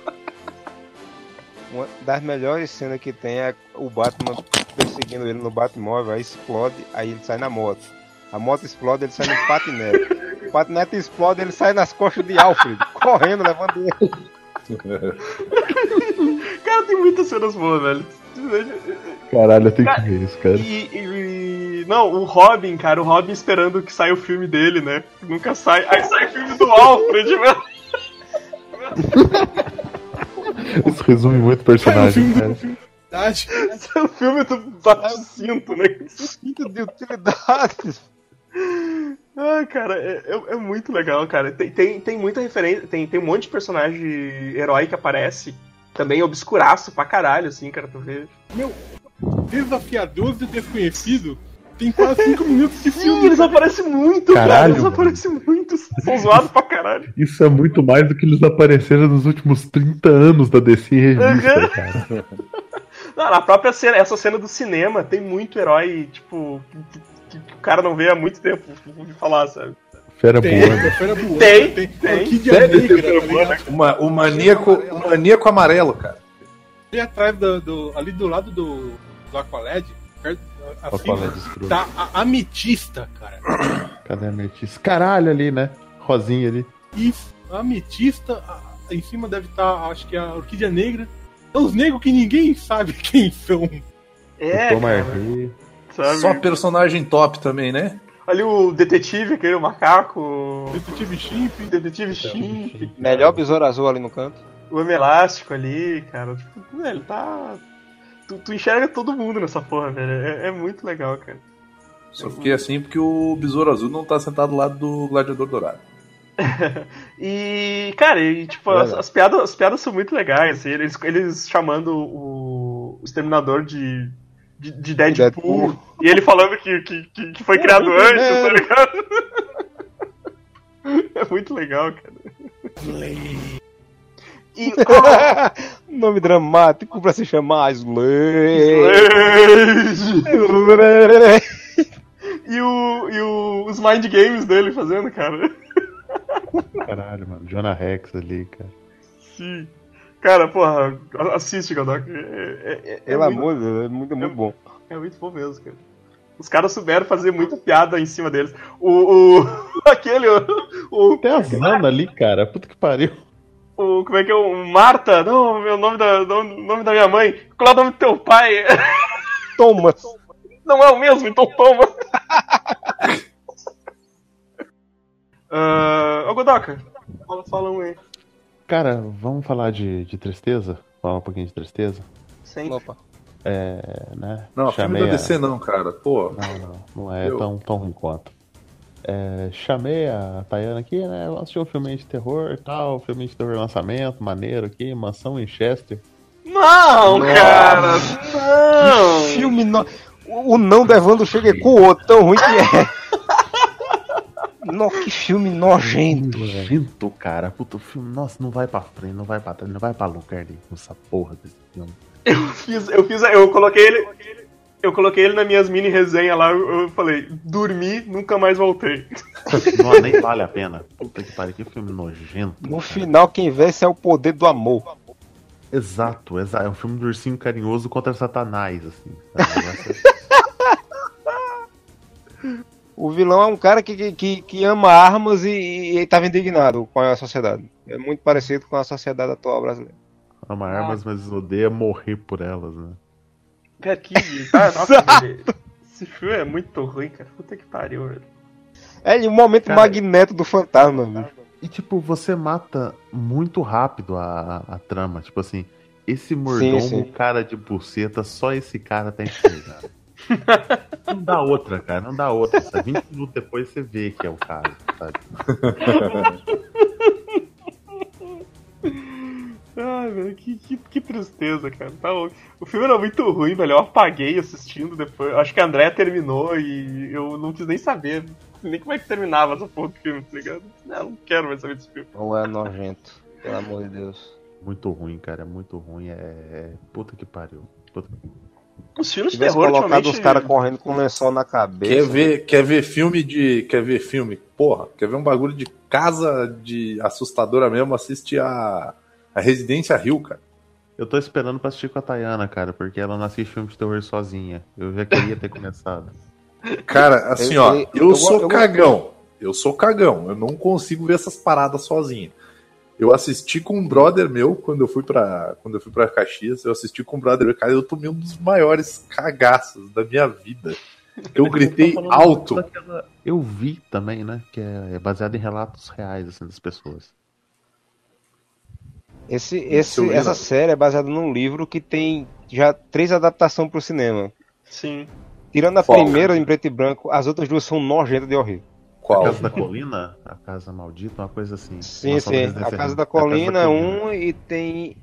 Uma das melhores cenas que tem é o Batman perseguindo ele no Batmóvel, aí explode, aí ele sai na moto. A moto explode, ele sai no patinete. O patinete explode, ele sai nas costas de Alfred, correndo, levando ele. <laughs> Cara, tem muitas cenas boas, velho. caralho, eu tenho que ver isso, cara. E, e- Não, o Robin, cara, o Robin esperando que saia o filme dele, né? Nunca sai. Aí sai o filme do Alfred, velho. Isso resume muito o personagem, cara. é o filme do bate cinto, né? Cinto de utilidades. Ah, cara, é, é- é muito legal, cara. Tem, tem, tem muita referência, tem, tem um monte de personagem herói que aparece. Também obscuraço pra caralho, assim, cara, tu vê. Meu, Desafiadores do Desconhecido tem quase 5 <laughs> minutos de Sim, filme. eles aparecem muito, cara. Caralho, Eles mano. aparecem muito. São zoados pra caralho. Isso é muito mais do que eles apareceram nos últimos 30 anos da DC em revista, cara. <laughs> Não, na própria cena, essa cena do cinema, tem muito herói, tipo, que, o cara não vê há muito tempo de falar, sabe? Fera Tem, boa. tem, Tem, tem, tem. Orquídea Sério, Negra, tá ligado? Uma, o maníaco, o maníaco amarelo, cara. Ali atrás do, do- ali do lado do, do Aqualed, perto, assim, Aqualed tá a ametista, cara. Cadê a ametista? Caralho ali, né? Rosinha ali. Isso, a ametista, a- em cima deve estar, acho que a Orquídea Negra. É os negros que ninguém sabe <laughs> quem são. É, Tom cara. Sabe? Só personagem top também, né? Ali o detetive, aquele o macaco, Detetive Chimp. detetive Chimp, Melhor besouro azul ali no canto. o homem elástico ali, cara. Tipo, velho, tá... Tu, tu enxerga todo mundo nessa porra, velho. É, é muito legal, cara. Só fiquei assim porque o Besouro Azul não tá sentado do lado do Gladiador Dourado. <laughs> E, cara, e, tipo, as, as piadas, as piadas são muito legais. assim, eles, eles chamando o, o Exterminador de, de, de Deadpool, Deadpool. E ele falando que, que, que, que foi criado muito antes, tá ligado? É muito legal, cara. E, <laughs> Nome dramático pra se chamar Slay. e, o, e o, os mind games dele fazendo, cara. Caralho, mano. Jonah Rex ali, cara. Sim. Cara, porra, assiste, Godok. É, é, é, é Pelo muito- amor de Deus, é muito, muito bom. É muito bom mesmo, cara. Os caras souberam fazer muita piada em cima deles. O. o <laughs> aquele. O, o, Tem a Zana ali, cara. Puta que pariu. o- Como é que é? O Marta? Não, meu nome da, o nome da minha mãe. Qual é o nome do teu pai? <laughs> Toma! Não é o mesmo, então toma. <laughs> Ah, Ô Godoka, fala, fala um aí. Cara, vamos falar de, de tristeza? Falar um pouquinho de tristeza? Sempre. Opa. É, né? Não, filme Chamei da a- DC não, cara. Pô, Não, não, não é Eu- tão, tão ruim quanto. É, chamei a Tayana aqui, né? Ela assistiu um filme de terror e tal, filme de terror lançamento, maneiro aqui, Mansão Winchester. Não, cara, não. Filme no... O o não do Evandro chega com o outro, tão ruim que é. <laughs> No, que filme nojento, velho. Nojento, cara. Puta, o filme, nossa, não vai pra frente, não vai pra trás, não vai pra lugar nenhum essa porra desse filme. Eu fiz, eu fiz, eu coloquei ele, eu coloquei ele nas minhas mini resenhas lá. Eu, eu falei, dormi, nunca mais voltei. <laughs> Não, nem vale a pena. Puta que pariu, que filme nojento. No cara. final, quem vence é o poder do amor. Exato, exato. É um filme do ursinho carinhoso contra Satanás, assim. <laughs> O é- vilão é um cara que, que- que, ama armas e, estava indignado com a sociedade. É muito parecido com a sociedade atual brasileira. Ama armas, mas odeia morrer por elas, né? Cara, que. Ah, nossa, velho. Esse filme é muito ruim, cara. Puta que pariu, velho. É o momento Cara, magneto do fantasma, bicho. E tipo, você mata muito rápido a, a trama. Tipo assim, esse mordomo, sim. cara de buceta, só esse cara tá enxergado. <laughs> não dá outra, cara, não dá outra. Sabe? 20 minutos depois você vê que é o cara, sabe? Ai, velho, que, que, que tristeza, cara. Tá louco. O filme era muito ruim, velho. Eu apaguei assistindo depois. Acho que a André terminou e eu não quis nem saber. Nem como é que terminava essa porra do filme, tá ligado? Não, não quero mais saber desse filme. Ou é nojento, pelo amor de Deus. Muito ruim, cara, é muito ruim. É. é- Puta que pariu. Puta... Os filmes de terror colocado ultimamente... os caras correndo com lençol na cabeça. quer ver, quer ver filme de. Quer ver filme? Porra, quer ver um bagulho de casa de assustadora mesmo? Assiste a. A Residência Rio, cara. Eu tô esperando pra assistir com a Tayana, cara, porque ela não assiste filme de terror sozinha. Eu já queria ter começado. <laughs> Cara, assim, Eu- ó, eu- eu, eu sou cagão. Eu sou cagão. Eu não consigo ver essas paradas sozinho. Eu assisti com um brother meu quando eu fui pra quando eu fui para Caxias. Eu assisti com um brother meu, cara. Eu tomei um dos maiores cagaços da minha vida. Eu gritei falando alto. daquela- Eu vi também, né? Que é é baseado em relatos reais, assim, das pessoas. Esse, esse, essa série é baseada num livro que tem já três adaptações pro cinema. Sim. Tirando a Qual? primeira em preto e branco, as outras duas são nojentas de horrível. A Qual? Casa da Colina? A Casa Maldita, uma coisa assim. Sim, sim. A Casa da Colina é um e tem.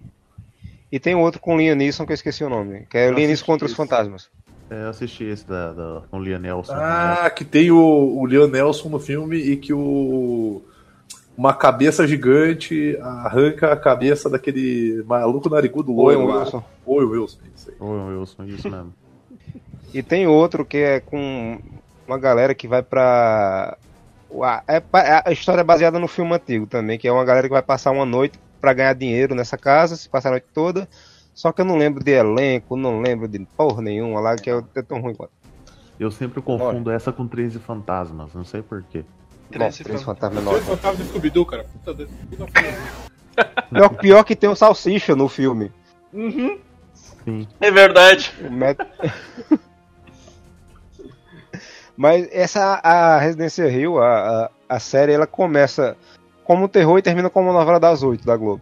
E tem outro com Liam Neeson que eu esqueci o nome. Que é Eu Liam Neeson assisti contra os esse. fantasmas. É, eu assisti esse da, da, com o Liam Nelson. Ah, que tem o, o Leon Nelson no filme e que o uma cabeça gigante arranca a cabeça daquele maluco narigudo Oi, loiro lá. Wilson. Oi, Wilson. Isso aí. Wilson, isso mesmo. <laughs> E tem outro que é com uma galera que vai pra. É, pa- a história é baseada no filme antigo também, que é uma galera que vai passar uma noite pra ganhar dinheiro nessa casa, se passar a noite toda. Só que eu não lembro de elenco, não lembro de porra nenhuma lá, que é, é tão ruim quanto. Eu sempre confundo essa com 13 Fantasmas, não sei porquê. Nossa, Três Fantasmas Dois Novos. fantasmas de Scooby-Doo, cara. Puta Deus. puta filme. Pior, pior que tem o Salsicha no filme. Uhum. Sim. É verdade. O Matt- <laughs> Mas essa a Residência Rio, a, a, a série, ela começa como terror e termina como uma novela das oito da Globo.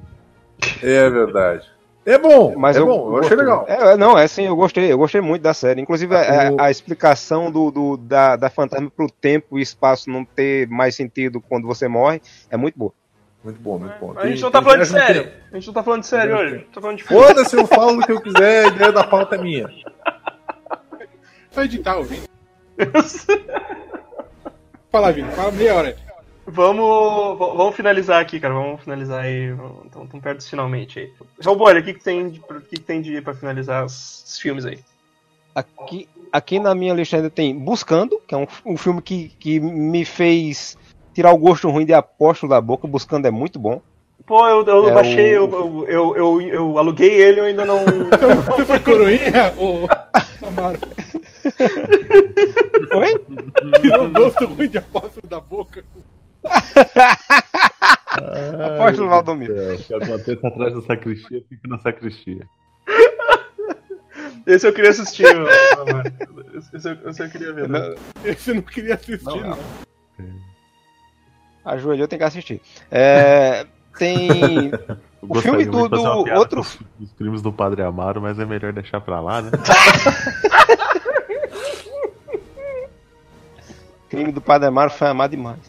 É verdade. É bom, Mas é eu, bom, eu achei legal. É, é, não, é sim, eu gostei, eu gostei muito da série. Inclusive a, O- a- a explicação do, do- da, da fantasma pro tempo e espaço não ter mais sentido quando você morre é muito boa. Muito bom, muito bom. A gente Tem- não tá tem falando de sério. A gente não tá falando de sério hoje. Tá falando de. Foda-se, eu falo o que eu quiser, a ideia da pauta é minha. Só editar o vídeo. <laughs> Fala, Vini. Fala meia hora. Vamos, vamos finalizar aqui, cara. Vamos finalizar aí. Estamos tão perto dos finalmente aí. João Bolha, o que, que tem de, o que, que tem de pra finalizar os, os filmes aí? Aqui, aqui na minha lista ainda tem Buscando, que é um, um filme que, que me fez tirar o gosto ruim de apóstolo da boca. Buscando é muito bom. Pô, eu, eu É baixei, o- eu, eu, eu, eu, eu aluguei ele eu ainda não. Foi coroinha? Amaro. Oi? Tirou o gosto ruim de apóstolo da boca. Apóstolo Valdomiro. É, o que acontece atrás da sacristia fica na sacristia. Esse eu queria assistir, amor. Esse, eu, esse eu queria ver. né? Esse eu não queria assistir, não. Ajoelhou, tem que assistir. É, tem. O filme do- do outro- os- Os crimes do Padre Amaro, mas é melhor deixar pra lá, né? <laughs> crime do Padre Amaro foi amado demais.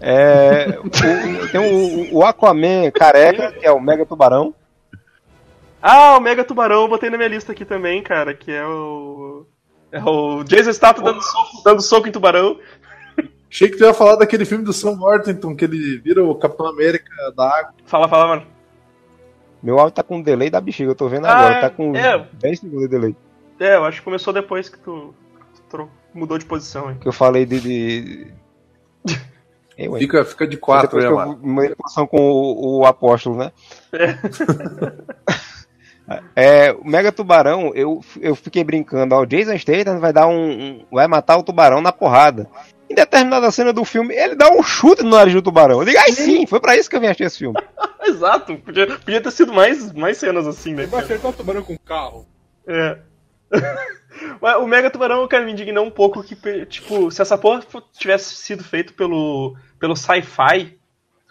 É, o- tem o, o Aquaman careca, que é o Mega Tubarão. Ah, o Mega Tubarão eu botei na minha lista aqui também, cara, que é o. É o Jason Statham dando soco, dando soco em tubarão. Achei que tu ia falar daquele filme do Sam Worthington, que ele vira o Capitão América da água. Fala, fala, mano. Meu áudio tá com delay da bexiga, eu tô vendo Ah, agora, tá com é. 10 segundos de delay. É, eu acho que começou depois que tu, tu tro- mudou de posição aí. Que eu falei de. de... Eu, hein? Fica, fica de quatro, Depois né, mano? mudei de posição com o, o apóstolo, né? É, o <laughs> Mega Tubarão, eu, eu fiquei brincando, ó, o Jason Statham vai dar um, um- vai matar o tubarão na porrada. Em determinada cena do filme, ele dá um chute no nariz do tubarão. Eu digo, ai sim, foi pra isso que eu vim assistir esse filme. <laughs> Exato, podia, podia ter sido mais, mais cenas assim, né? Ele vai acertar o tubarão com o carro. É. <laughs> Mas o Mega Tubarão, cara, me indignou um pouco que, tipo, se essa porra tivesse sido feito pelo, pelo sci-fi,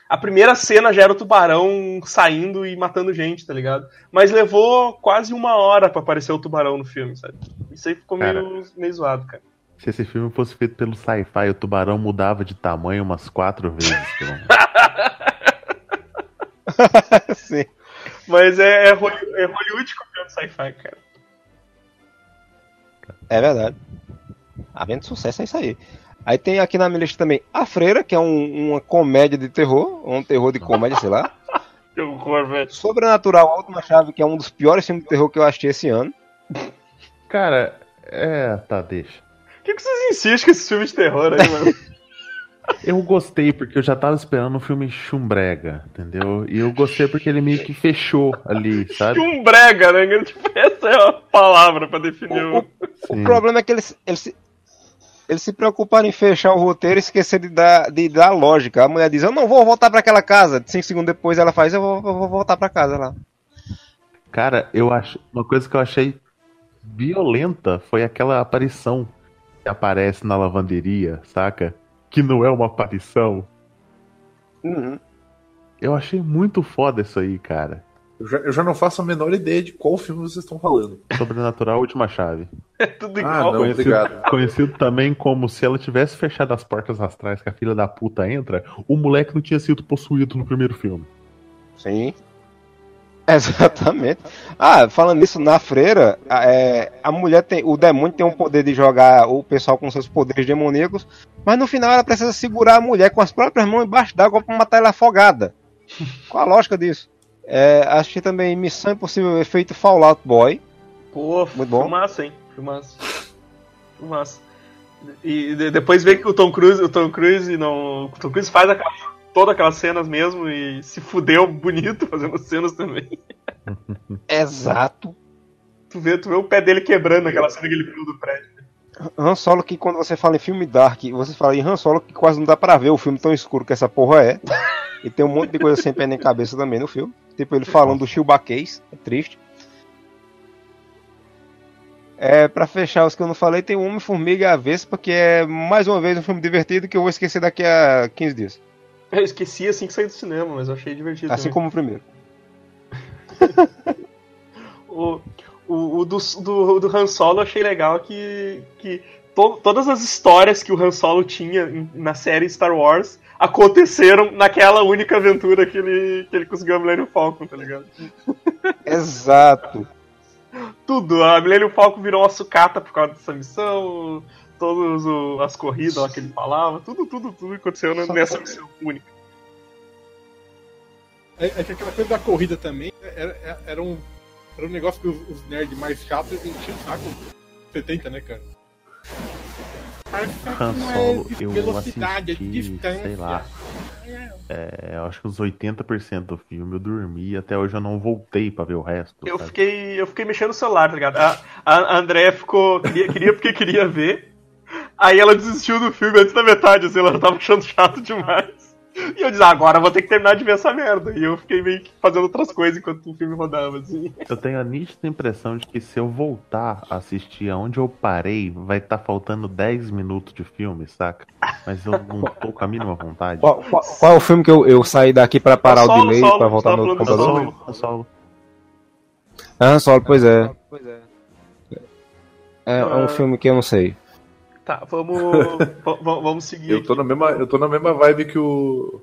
a primeira cena já era o tubarão saindo e matando gente, tá ligado? Mas levou quase uma hora pra aparecer o tubarão no filme, sabe? Isso aí ficou meio, meio zoado, cara. Se esse filme fosse feito pelo sci-fi, o tubarão mudava de tamanho umas quatro vezes. pelo menos. <laughs> Sim. Mas é, é, é Hollywood copiando sci-fi, cara. É verdade. Havendo sucesso é isso aí. Aí tem aqui na minha lista também A Freira, que é um- uma comédia de terror, um terror de comédia, sei lá. <laughs> Sobrenatural, a Última Chave, que é um dos piores filmes de terror que eu achei esse ano. Cara, é, tá, deixa. Por que, que vocês insistem com esse filme de terror aí, mano? <laughs> Eu gostei porque eu já tava esperando um filme chumbrega, entendeu? E eu gostei porque ele meio que fechou ali, sabe? um brega, né? Tipo, essa é a palavra pra definir o. O Sim. problema é que eles, eles, se- eles se preocuparam em fechar o roteiro e esquecer de dar, de dar lógica. A mulher diz, eu não vou voltar pra aquela casa. Cinco segundos depois ela faz, eu vou, eu vou voltar pra casa lá. Cara, eu acho. Uma coisa que eu achei violenta foi aquela aparição que aparece na lavanderia, saca? Que não é uma aparição. Uhum. Eu achei muito foda isso aí, cara. Eu já, eu já não faço a menor ideia de qual filme vocês estão falando. <laughs> Sobrenatural Última Chave. É tudo Ah, igual. não, Conhecido, obrigado. conhecido também como se ela tivesse fechado as portas astrais que a filha da puta entra, o moleque não tinha sido possuído no primeiro filme. Sim. <laughs> Exatamente. Ah, falando nisso, na freira, a, é, a mulher tem. O demônio tem um poder de jogar o pessoal com seus poderes demoníacos, mas no final ela precisa segurar a mulher com as próprias mãos embaixo d'água pra matar ela afogada. <laughs> Qual a lógica disso? É, achei também Missão Impossível Efeito Fallout Boy. Pô, Muito bom. filmaço, hein? Filmaço. Filmaço. E de- depois vê que o Tom Cruise, o Tom Cruise não. O Tom Cruise faz aquela, todas aquelas cenas mesmo e se fudeu bonito fazendo cenas também. <laughs> Exato. Tu vê, tu vê o pé dele quebrando aquela cena que ele pulou do prédio. Han Solo que quando você fala em filme dark, você fala em Han Solo que quase não dá pra ver o filme tão escuro que essa porra é. <laughs> E tem um monte de coisa sem pé nem cabeça também no filme. Tipo ele falando do Chewbacquês, é triste. É, pra fechar os que eu não falei, tem o Homem-Formiga e a Vespa, que é mais uma vez um filme divertido que eu vou esquecer daqui a 15 dias. <laughs> Eu esqueci assim que saí do cinema, mas eu achei divertido. Assim também. como o primeiro. <laughs> O, o, o do, do, do Han Solo eu achei legal que, que to- todas as histórias que o Han Solo tinha na série Star Wars aconteceram naquela única aventura que ele, que ele conseguiu a Millennium Falcon, tá ligado? <laughs> Exato. Tudo, a Millennium Falcon virou uma sucata por causa dessa missão, todas as corridas lá que ele falava, tudo, tudo, tudo aconteceu nessa missão única. É, é que aquela coisa da corrida também era, era- era um, era um negócio que os, os nerds mais chatos enchiam o saco. 70, né, cara? Han é Solo, eu é de assisti, distância. sei lá. É, eu acho que uns 80% do filme eu dormi até hoje eu não voltei pra ver o resto. Eu sabe? fiquei, eu fiquei mexendo no celular, tá ligado? A, a André ficou. Queria, queria porque queria ver. Aí ela desistiu do filme antes da metade, assim, ela tava achando chato demais. E eu disse, ah, agora eu vou ter que terminar de ver essa merda. E eu fiquei meio que fazendo outras coisas enquanto o filme rodava, assim. Eu tenho a nítida impressão de que se eu voltar a assistir aonde eu parei, vai estar faltando 10 minutos de filme, saca? Mas eu não tô com a mínima vontade. Qual, qual- qual é o filme que eu, eu saí daqui pra parar Solo, o delay, Solo, pra voltar no computador? Solo. Solo, solo. Ah, Solo, pois é. É, é um filme que eu não sei. Tá, vamos. <laughs> vamos seguir. Eu tô na mesma, eu tô na mesma vibe que o.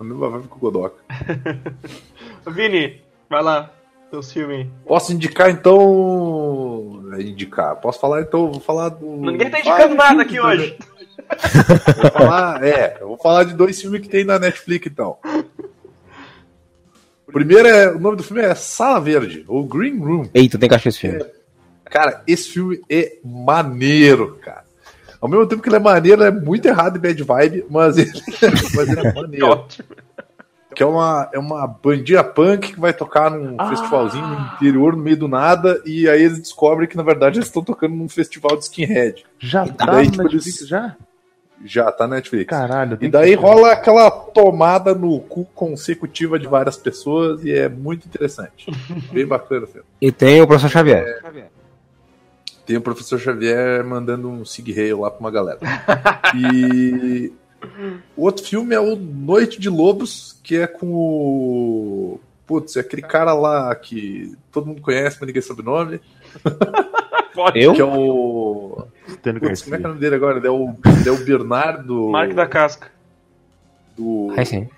Na mesma vibe que o Godoka. <laughs> aqui. Vini, vai lá, teu filme. Posso indicar então. Indicar. Posso falar então? Vou falar do. Ninguém tá indicando nada aqui hoje. Vou falar, é, eu vou falar de dois filmes que tem na Netflix então. O primeiro é. O nome do filme é Sala Verde, ou Green Room. Eita, tem que achar esse filme. Cara, esse filme é maneiro, cara. Ao mesmo tempo que ele é maneiro, ele é muito errado em bad vibe, mas ele, <laughs> mas ele é maneiro. <laughs> Ótimo. Que é uma, é uma bandinha punk que vai tocar num festivalzinho no interior, no meio do nada, e aí eles descobrem que na verdade eles estão tocando num festival de skinhead. Já E tá daí, no tipo, Netflix eles- já? Já tá na Netflix. Caralho. E daí que- rola aquela tomada no cu consecutiva de várias pessoas e é muito interessante. <laughs> Bem bacana o filme. E tem o Professor Xavier. Tem o professor Xavier mandando um sig rail lá pra uma galera. <laughs> E o outro filme é o Noite de Lobos, que é com o. Putz, é aquele cara lá que todo mundo conhece, mas ninguém sabe o nome. Eu? Que é o. Putz, como é que é o nome dele agora? Ele é o, ele é o Bernardo Mark da Casca. do.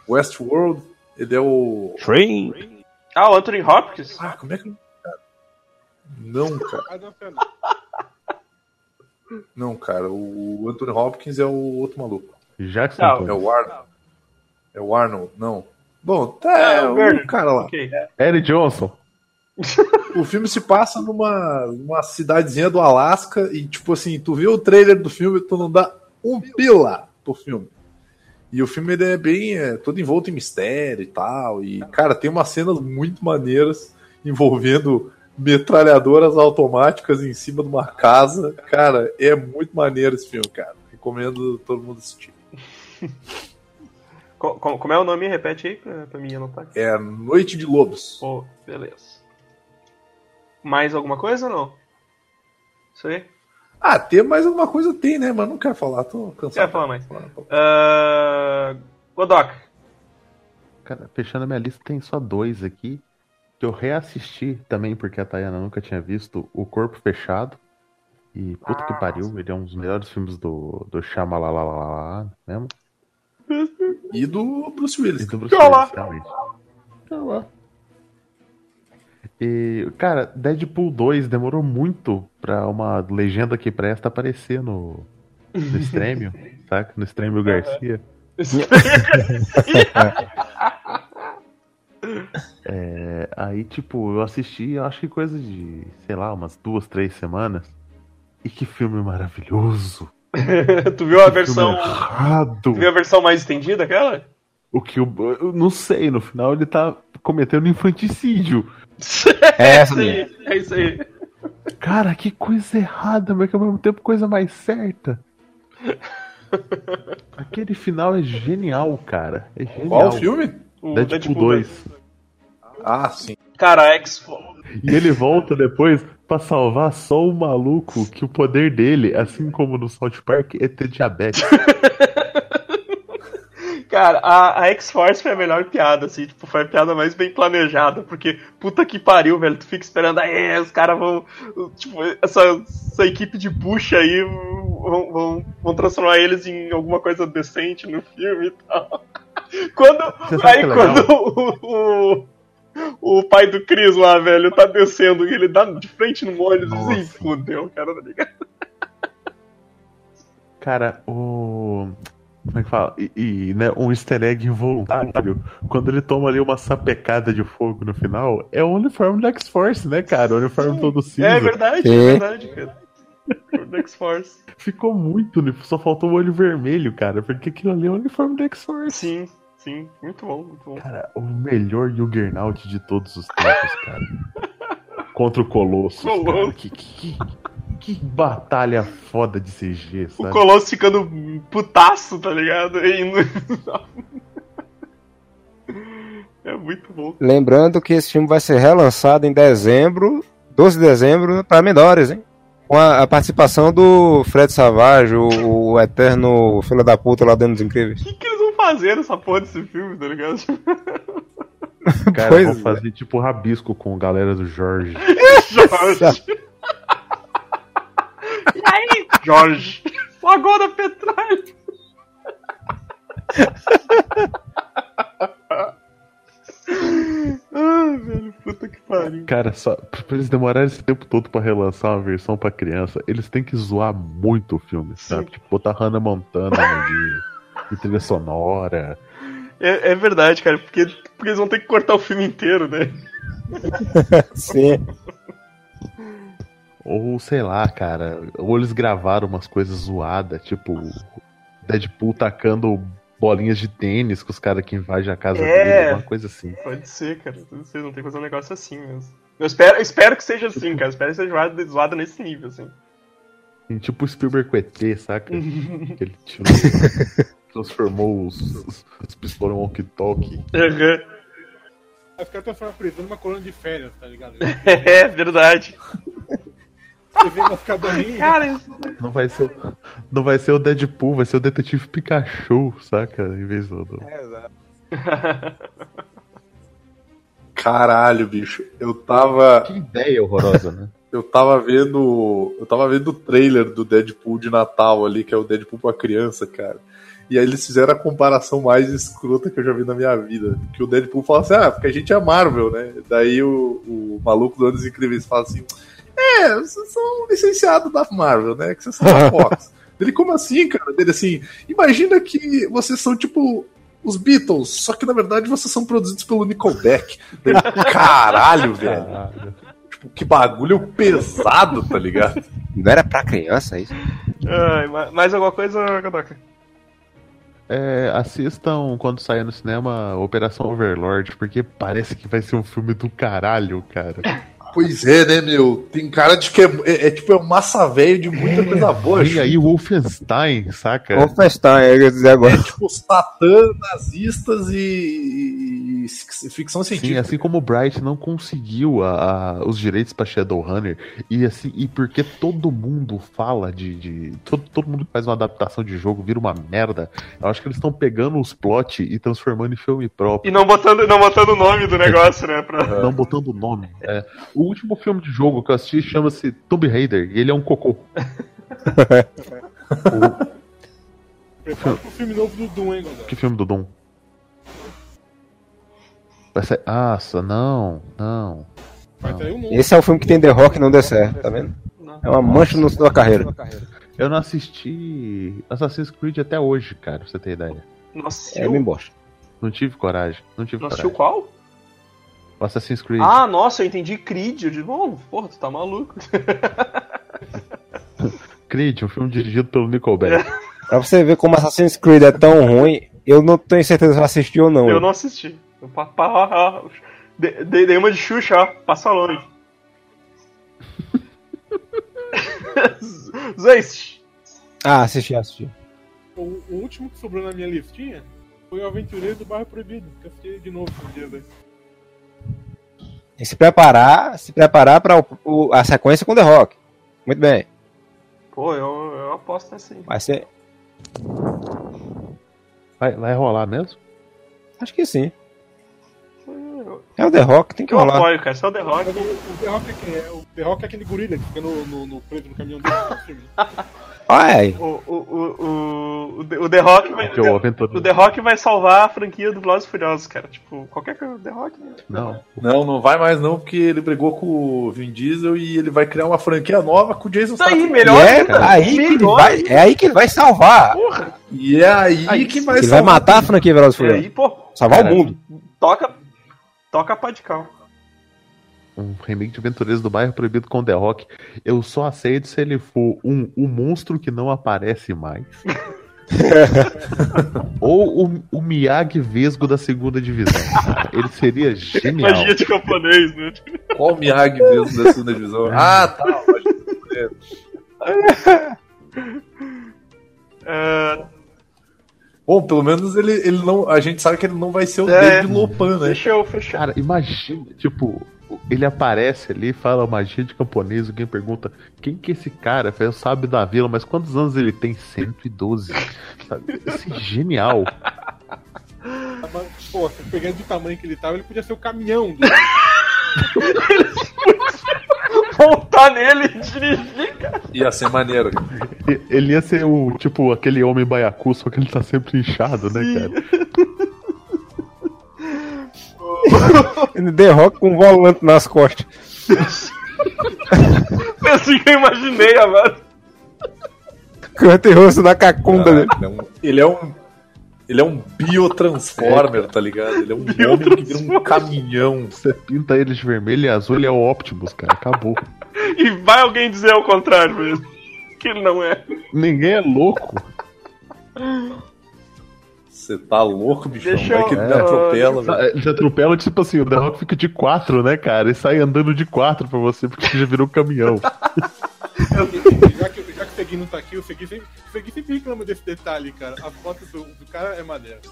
Westworld. Ele é o. Free. Ah, o Anthony Hopkins? Ah, como é que. Não, cara. <laughs> Não, cara. O Anthony Hopkins é o outro maluco. Jackson Não. É o Arnold. É o Arnold, não. Bom, tá, é o cara lá. Ok. Eric Johnson. <laughs> O filme se passa numa, numa cidadezinha do Alasca e, tipo assim, tu vê o trailer do filme tu não dá um pila pro filme. E o filme ele é bem é, todo envolto em mistério e tal. E, cara, tem umas cenas muito maneiras envolvendo metralhadoras automáticas em cima de uma casa. Cara, é muito maneiro esse filme, cara. Recomendo todo mundo assistir. <laughs> Co- co- como é o nome? Repete aí pra, pra mim anotar. É Noite de Lobos. Pô, beleza. Mais alguma coisa ou não? Isso aí? Ah, tem mais alguma coisa? Tem, né? Mas não quero falar, tô cansado. Quer falar mais? Uh, Godoka. Cara, fechando a minha lista, tem só dois aqui. Que eu reassisti também, porque a Tayana nunca tinha visto, O Corpo Fechado. E puta que pariu, ele é um dos melhores filmes do, do Shyamalan mesmo. <laughs> E do Bruce Willis. E do Bruce Tá. Willis, realmente. Tá lá. E, cara, Deadpool 2 demorou muito pra uma legenda que presta aparecer no, no <laughs> Stremio, saca? No Stremio Garcia. <laughs> É, aí, tipo, eu assisti, eu acho que coisa de, sei lá, umas duas, três semanas. E que filme maravilhoso. <laughs> tu viu a Que versão. filme errado. Tu viu a versão mais estendida, aquela? O que eu, eu não sei, no final ele tá cometendo infanticídio. <laughs> É essa isso aí, é isso aí. Cara, que coisa errada, mas que ao mesmo tempo coisa mais certa. <laughs> Aquele final é genial, cara. É genial. Qual o filme? O Deadpool 2. Ah, sim. Cara, X. E ele volta depois pra salvar só o maluco que o poder dele, assim como no South Park, é ter diabetes. <laughs> Cara, a, a X-Force foi a melhor piada, assim, tipo, foi a piada mais bem planejada, porque puta que pariu, velho, tu fica esperando, aí os caras vão, tipo, essa, essa equipe de bucha aí vão, vão, vão transformar eles em alguma coisa decente no filme e tal. <laughs> Quando, aí é quando o, o pai do Chris lá, velho, tá descendo e ele dá de frente no ônibus, assim, Nossa. fudeu, cara, tá ligado? Cara, o. Como é que fala? E, e, né, um easter egg involuntário. Quando ele toma ali uma sapecada de fogo no final, é o uniforme da X-Force, né, cara? O uniforme todo cinza. É verdade, Sim. é verdade, cara. O X-Force. Ficou muito, só faltou o olho vermelho, cara, porque aquilo ali é o uniforme da X-Force. Sim, sim, muito bom, muito bom. Cara, o melhor Juggernaut de todos os tempos, cara. <laughs> Contra o. Colossus. Que, que, que batalha foda de CG, O sabe? Colosso ficando putaço, tá ligado? E indo- <laughs> É muito bom. Lembrando que esse filme vai ser relançado em dezembro, 12 de dezembro, para menores, hein? Com a, a participação do Fred Savage, o, o eterno filho da puta lá dentro dos incríveis. O que, que fazer nessa porra desse filme, tá ligado? <laughs> Cara, Pois vou é. fazer tipo rabisco com a galera do Jorge. Jorge. e aí, Jorge? Agora Petralha. ah, velho, puta que pariu. Cara, só pra eles demorarem esse tempo todo pra relançar uma versão pra criança, eles têm que zoar muito o filme, sabe? Tipo, botar Hannah Montana de, <laughs> de trilha sonora. É, é verdade, cara, porque, porque eles vão ter que cortar o filme inteiro, né? <laughs> Sim. Ou sei lá, cara. Ou eles gravaram umas coisas zoadas, tipo Deadpool tacando bolinhas de tênis com os caras que invadem a casa É. dele, alguma coisa assim. Pode ser, cara. Vocês não tem que fazer um negócio assim mesmo. Eu espero, eu espero que seja assim, cara. Eu espero que seja zoado, zoado nesse nível, assim. E, tipo Spielberg com ET, saca? <laughs> que ele tirou, transformou os, os, os pistolas em walkie-talkie. Aham. Aí os caras transformam a prisão numa colônia de férias, tá ligado? <laughs> É verdade. Você vê uma ficadorinha. Cara, isso... Não vai ser, o- não vai ser o Deadpool, vai ser o Detetive Pikachu, saca? Em vez do. do- <laughs> Caralho, bicho. Eu tava. Que ideia horrorosa, né? <laughs> Eu tava vendo. Eu tava vendo o trailer do Deadpool de Natal ali, que é o Deadpool pra criança, cara. E aí eles fizeram a comparação mais escrota que eu já vi na minha vida. Que o Deadpool fala assim, ah, porque a gente é Marvel, né? Daí o, o maluco do Anos Incríveis fala assim, é, vocês são licenciados da Marvel, né? Que vocês são da Fox. <laughs> Ele, como assim, cara? Dele assim, imagina que vocês são tipo os Beatles, só que na verdade vocês são produzidos pelo Nickelback. Ele, <laughs> Caralho, velho. Caralho. Tipo, que bagulho pesado, tá ligado? Não era pra criança isso? Ai, ma- mais alguma coisa, Godoka? É, assistam quando sair no cinema Operação Overlord, porque parece que vai ser um filme do caralho, cara. <laughs> Pois é, né, meu? Tem cara de que é, é- é tipo é um massa velho de muita coisa boa. E aí o Wolfenstein, saca? Wolfenstein, eu ia dizer agora. É tipo Satã, nazistas e, e- e ficção Sim, científica. assim como o Bright não conseguiu a- a- os direitos pra Shadowrunner, e assim, e porque todo mundo fala de. de- todo, todo mundo que faz uma adaptação de jogo vira uma merda, eu acho que eles estão pegando os plot e transformando em filme próprio. E não botando, não botando o nome do negócio, né? Pra... Não botando o nome. É. O último filme de jogo que eu assisti chama-se Tomb Raider, e ele é um cocô. <laughs> Prepara pro filme novo do Doom, hein, Gonzalo? Que filme do Doom? Vai sair. Nossa, não, não. Um novo. Esse é o filme que tem The Rock e não deu certo, tá vendo? É uma mancha no sua carreira. Eu não assisti Assassin's Creed até hoje, cara, pra você ter ideia. Não É assistiu, me bosta. Não tive coragem. Não tive não assistiu coragem. qual? O Assassin's Creed. Ah, nossa, eu entendi Creed. Eu digo, oh, porra, tu tá maluco. <laughs> Creed, um filme dirigido pelo Nickelback. Pra você ver como Assassin's Creed é tão ruim, eu não tenho certeza se eu assisti ou não. Eu não assisti. Eu pa- pa- ó, ó, de- Dei uma de Xuxa, ó. Passa longe. <laughs> Zeist. Ah, assisti, assisti. O, o último que sobrou na minha listinha foi o Aventureiro do Bairro Proibido, que eu assisti de novo esses dias aí. Que se preparar, se preparar o- a sequência com The Rock. Muito bem. Pô, eu, eu aposto aí. Vai ser. Vai, vai rolar mesmo? Acho que sim. É o The Rock, tem que Eu rolar. apoio, cara. Só o The Rock. O, The Rock é quem? É, o The Rock é aquele gorila que fica no, no, no preso no caminhão dele <laughs> aí. O, o, o, o, o The- Rock vai. É o aventureiro. O The Rock vai salvar a franquia do Velozes Furiosos, cara. Tipo, qualquer coisa. The Rock. né? Não. Não, não vai mais não, porque ele brigou com o Vin Diesel e ele vai criar uma franquia nova com o Jason aí, Statham. E melhor é aí que ele Melhor vai, é aí que ele vai salvar. Porra. E é aí, Aí que vai Ele vai matar a franquia Velozes Furiosos. aí, pô, Salvar o mundo. toca. Toca a pá de cal. Um remake de Aventureiros do Bairro Proibido com The Rock. Eu só aceito se ele for um, um monstro que não aparece mais. <laughs> Ou o, o Miyagi Vesgo da segunda divisão. cara. Ele seria genial. Magia de camponês, né? Qual o Miyagi mesmo da segunda divisão? Ah, tá. É, Bom, pelo menos ele, ele não. A gente sabe que ele não vai ser o É. David Lopan, né? deixa eu fechar. Cara, imagina, tipo, ele aparece ali, fala magia de camponês, alguém pergunta quem que é esse cara? Eu falo, "É o sábio da vila, mas quantos anos ele tem? 112. Sabe? Isso é genial. Mas, pô, pegando do tamanho que ele tava, ele podia ser o caminhão do. <laughs> Voltar nele e dirigir, cara. Ia ser maneiro. Ele ia ser o, tipo, aquele homem baiacu, só que ele tá sempre inchado, né, cara? <laughs> The Rock com um volante nas costas. <laughs> É assim que eu imaginei agora. Canta e rosto na cacunda dele. Ele é um. Ele é um, ele é um biotransformer, tá ligado? Ele é um homem que vira um caminhão. Você pinta ele de vermelho e azul, ele é o Optimus, cara. Acabou. E vai alguém dizer ao contrário mesmo. Que ele não é. Ninguém é louco. Você tá louco, bichão? Deixa Vai que ele eu- me atropela, Ah, velho. Ele atropela, tipo assim, o The Rock fica de quatro, né, cara? E sai andando de quatro pra você, porque você já virou caminhão. <laughs> já, que, já que o Segui não tá aqui, o Segui sempre, o Segui sempre reclama desse detalhe, cara. A foto do, do cara é maneira. <laughs>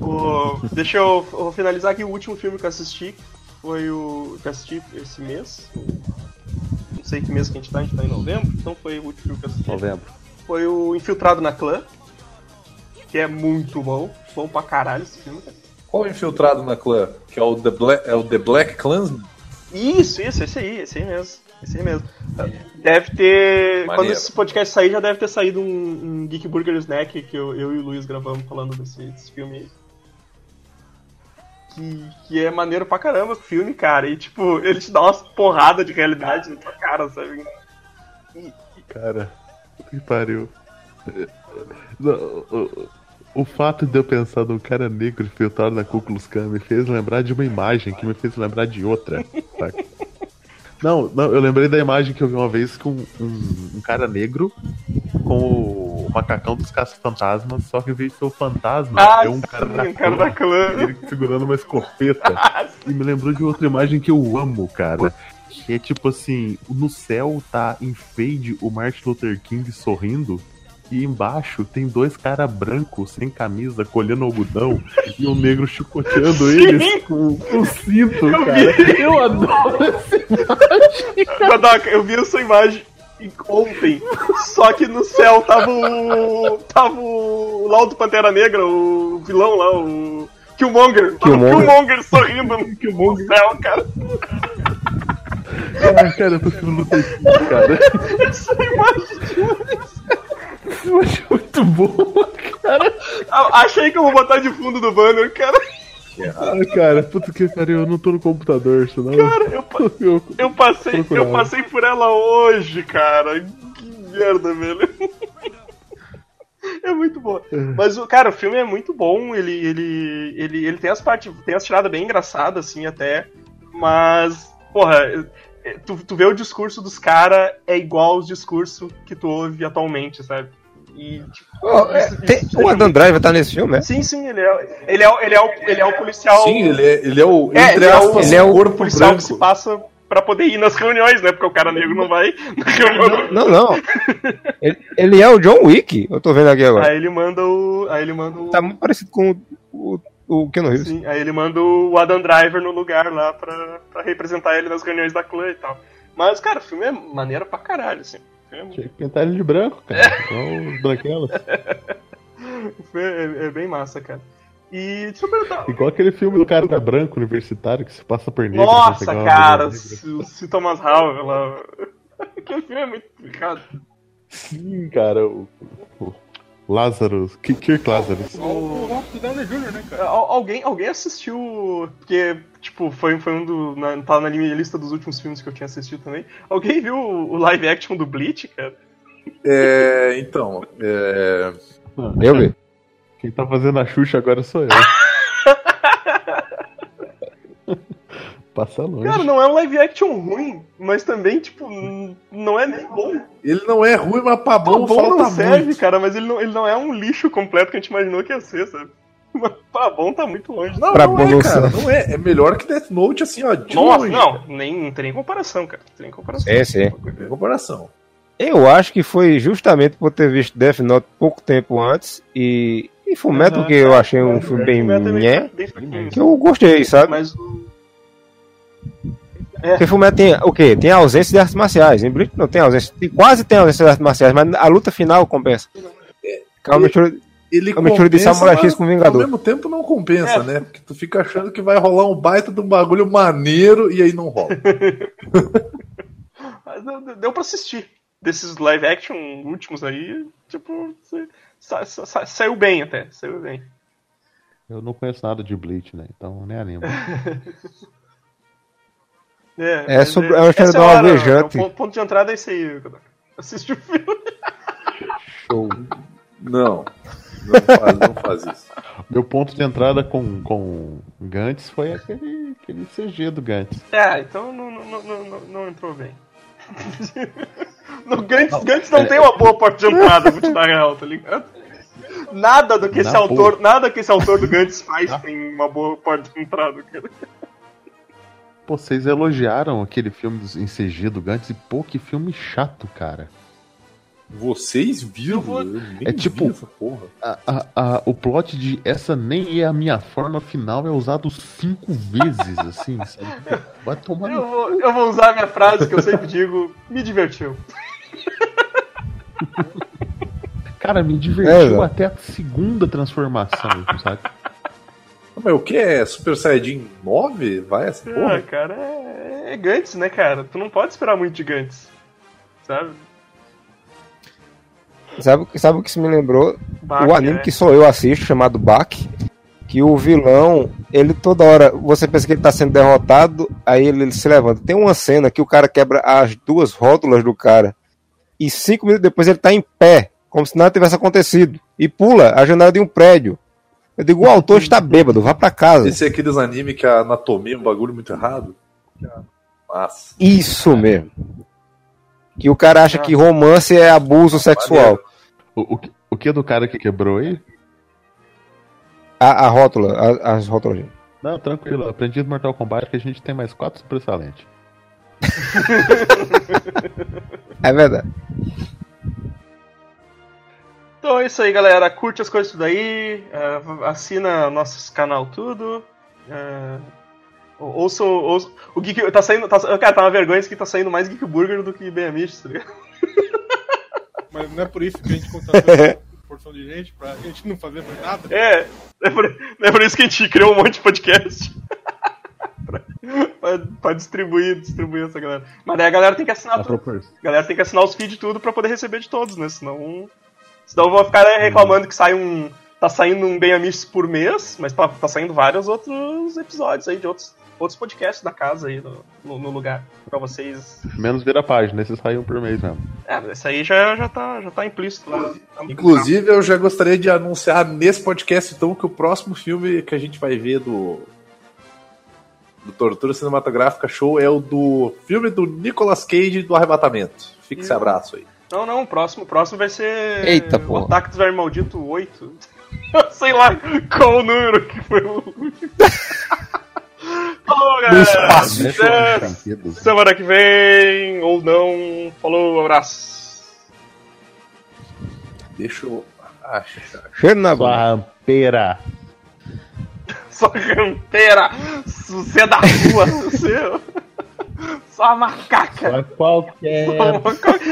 O- deixa eu, eu finalizar aqui o último filme que eu assisti. que Foi o. que eu assisti esse mês. Não sei que mês que a gente tá, a gente tá em novembro, então foi o último filme que eu assisti. Novembro. Foi o Infiltrado na Clã. Que é muito bom. Bom pra caralho esse filme, cara. Qual é o infiltrado na clã? Que é o The Black, é o The Black Clansman? Isso, isso, esse aí, esse aí mesmo. Esse aí mesmo. Deve ter. Quando Maneiro. esse podcast sair, já deve ter saído um, um Geek Burger Snack que eu, eu e o Luiz gravamos falando desse, desse filme aí. Que, que é maneiro pra caramba o filme, cara. E tipo, ele te dá umas porradas de realidade na tua cara, sabe? Cara, que pariu. Não, O, fato de eu pensar num cara negro infiltrado na Ku Klux Klan me fez lembrar de uma imagem que me fez lembrar de outra. saca? Não, não, eu lembrei da imagem que eu vi uma vez com um, um cara negro com o macacão dos caça-fantasmas, só que em vez de ser o fantasma, Ah, é um cara sim, da um cara clã, da clã. ele segurando uma escopeta. <laughs> E me lembrou de outra imagem que eu amo, cara. Que é tipo assim, no céu tá em fade o Martin Luther King sorrindo. E embaixo tem dois caras brancos, sem camisa, colhendo algodão, e um negro chicoteando eles com, com cinto, cara. Eu adoro esse Godoka, eu vi essa imagem ontem, só que no céu tava o. tava o lá o do Pantera Negra, o vilão lá, o. Killmonger. O Killmonger. Killmonger sorrindo no Killmonger. céu, cara. Ah, cara, eu tô ficando no cara. Essa imagem. Eu achei muito bom, cara. Achei que eu vou botar de fundo do banner, cara. Ah, cara, puta que pariu, eu não tô no computador, senão. Cara, eu, <laughs> eu, eu passei, eu passei por ela hoje, cara. Que merda, velho. É muito boa. Mas, o cara, o filme é muito bom. Ele, ele, ele, ele tem as partes, tem as tiradas bem engraçadas, assim, até. Mas, porra, é- tu, tu vê o discurso dos caras é igual aos discursos que tu ouve atualmente, sabe? E, tipo, Ó, é, isso- tem- isso o Adam Driver tá nesse filme, né? Sim, sim, ele é, ele é, o- ele é, o, ele é o policial. Sim, ele é, ele é o, É, entre ele é o- aspas, ele é o corpo policial branco. que se passa pra poder ir nas reuniões, né? Porque o cara negro não vai na reunião. Não, não. Ele, ele é o John Wick, eu tô vendo aqui agora. Aí ele manda o. Aí ele manda o. Tá muito parecido com o, o, o Keanu Reeves. Sim, aí ele manda o Adam Driver no lugar lá pra, pra representar ele nas reuniões da clã e tal. Mas, cara, o filme é maneiro pra caralho, assim. É, Tinha que pintar ele de branco, cara. Igual os branquelos. <laughs> o filme é- é bem massa, cara. E deixa eu perguntar. Igual aquele filme do cara branco universitário que se passa por negro. Nossa, uma cara, negra. se, se Thomas Howell lá. <laughs> Aquele filme é muito complicado. Sim, cara. O, o Lázaro. Ki- Kirk Lazarus. O Robert Downey Jr., né, cara? Al- Alguém, alguém assistiu. Porque, tipo, foi, foi um do. Na, tá na minha lista dos últimos filmes que eu tinha assistido também. Alguém viu o, o live action do Bleach, cara? É, então, é, Eu vi. Quem tá fazendo a Xuxa agora sou eu. Passa longe. Cara, não é um live action ruim, mas também, tipo, não é nem bom. ele não é ruim, mas pra Tá bom, bom falta não serve, muito. cara, mas ele não, ele não é um lixo completo que a gente imaginou que ia ser, sabe? Mas pra bom tá muito longe. Não, Pra não bom é, não cara, não é. É melhor que Death Note, assim, ó, de Nossa, longe, não, cara. nem, não tem nem comparação, cara. Não tem nem comparação. É, sim. Em comparação. Eu acho que foi justamente por ter visto Death Note pouco tempo antes e, e Fullmetal, que eu achei um filme bem é nhé, bem fraquinho. que eu gostei, sabe? Mas o. Porque Fullmetal tem o quê? Tem ausência de artes marciais. Em Bleach não tem ausência, tem, quase tem ausência de artes marciais, mas a luta final compensa. Calma, deixa eu- Ele É uma mistura de compensa, Samurai X mas com Vingador. Ao mesmo tempo não compensa, É. né? Porque tu fica achando que vai rolar um baita de um bagulho maneiro e aí não rola. <laughs> Mas deu, deu pra assistir. Desses live action últimos aí, tipo, sa- sa- sa- saiu bem até. Saiu bem. Eu não conheço nada de Bleach, né? Então nem animo. <laughs> É, É mas sobre- é- é uma história hora, alvejante. O ponto, de entrada é esse aí. Assiste o filme. Show. Não. Não faz, não faz isso. Meu ponto de entrada com, com Gantz foi aquele, aquele CG do Gantz. É, então não, não, não, não, entrou bem. <laughs> no Gantz, Gantz não tem uma boa porta de entrada, vou te dar real, tá ligado? Nada do que esse Na autor, nada que esse autor do Gantz faz tem uma boa porta de entrada, cara. Pô, vocês elogiaram aquele filme dos- em CG do Gantz e pô, que filme chato, cara. Vocês viram? Vou- nem É tipo- vi. A- a- a- o plot de essa nem é a minha forma final é usado cinco vezes, assim, sabe? Vai tomar no Eu vou, eu vou usar a minha frase que eu sempre digo, me divertiu. Cara, me É, divertiu velho. até a segunda transformação, sabe? Mas o que é? Super Saiyajin 9? Vai essa Ah, porra? cara, é, é Gantz, né, cara? Tu não pode esperar muito de Gantz, sabe? Sabe, sabe o que isso me lembrou? Bach, o anime né? que só eu assisto, chamado Bak, que o vilão, ele toda hora, você pensa que ele tá sendo derrotado, aí ele, ele se levanta. Tem uma cena que o cara quebra as duas rótulas do cara, e cinco minutos depois ele tá em pé, como se nada tivesse acontecido, e pula a janela de um prédio. Eu digo, o autor está bêbado, vá pra casa. Esse é aqueles anime que a anatomia é um bagulho muito errado? Nossa. Isso mesmo. Que o cara acha que romance é abuso sexual. O, o, que- o que é do cara que quebrou aí? A, a rótula, a- as rótulas. Não, tranquilo. Aprendi do Mortal Kombat que a gente tem mais quatro sobressalentes. É verdade. Então é isso aí, galera. Curte as coisas tudo aí. Uh, assina nosso canal tudo. Uh, o Geek. Tá saindo. Tá, cara, tá uma vergonha isso que tá saindo mais Geek Burger do que BMX, tá ligado? <laughs> Mas não é por isso que a gente contratou <laughs> porção de gente pra gente não fazer mais nada? É, é por, é por isso que a gente criou um monte de podcast. pra, pra, pra, distribuir, distribuir essa galera. Mas daí a galera tem que assinar tudo. A galera tem que assinar os feeds tudo pra poder receber de todos, né? Senão. Senão vão ficar reclamando que sai um. Tá saindo um Bem Amish por mês, mas tá, tá saindo vários outros episódios aí de outros outros podcasts da casa aí no, no, no lugar para vocês. Menos vira página, esses saem por mês mesmo. É, esse aí já, já, tá, já tá implícito lá. Inclusive, eu já gostaria de anunciar nesse podcast, então, que o próximo filme que a gente vai ver do. Do Tortura Cinematográfica Show é o do filme do Nicolas Cage do Arrebatamento. Fique esse abraço aí. Não, não, o próximo, o próximo vai ser. Eita, O Ataque dos Vermes Maldito 8. <laughs> Sei lá qual o número que foi o último. <laughs> Falou, galera. espaço. Até semana que vem, ou não. Falou, abraço. Deixa eu achar. Cheiro na <laughs> Sua rampeira. Sua rampeira. Você é da rua. Você... Só uma macaca. Só qualquer. Só uma...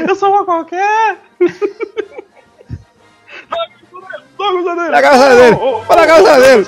Eu sou uma qualquer. Para a casa dele! Para casa dele!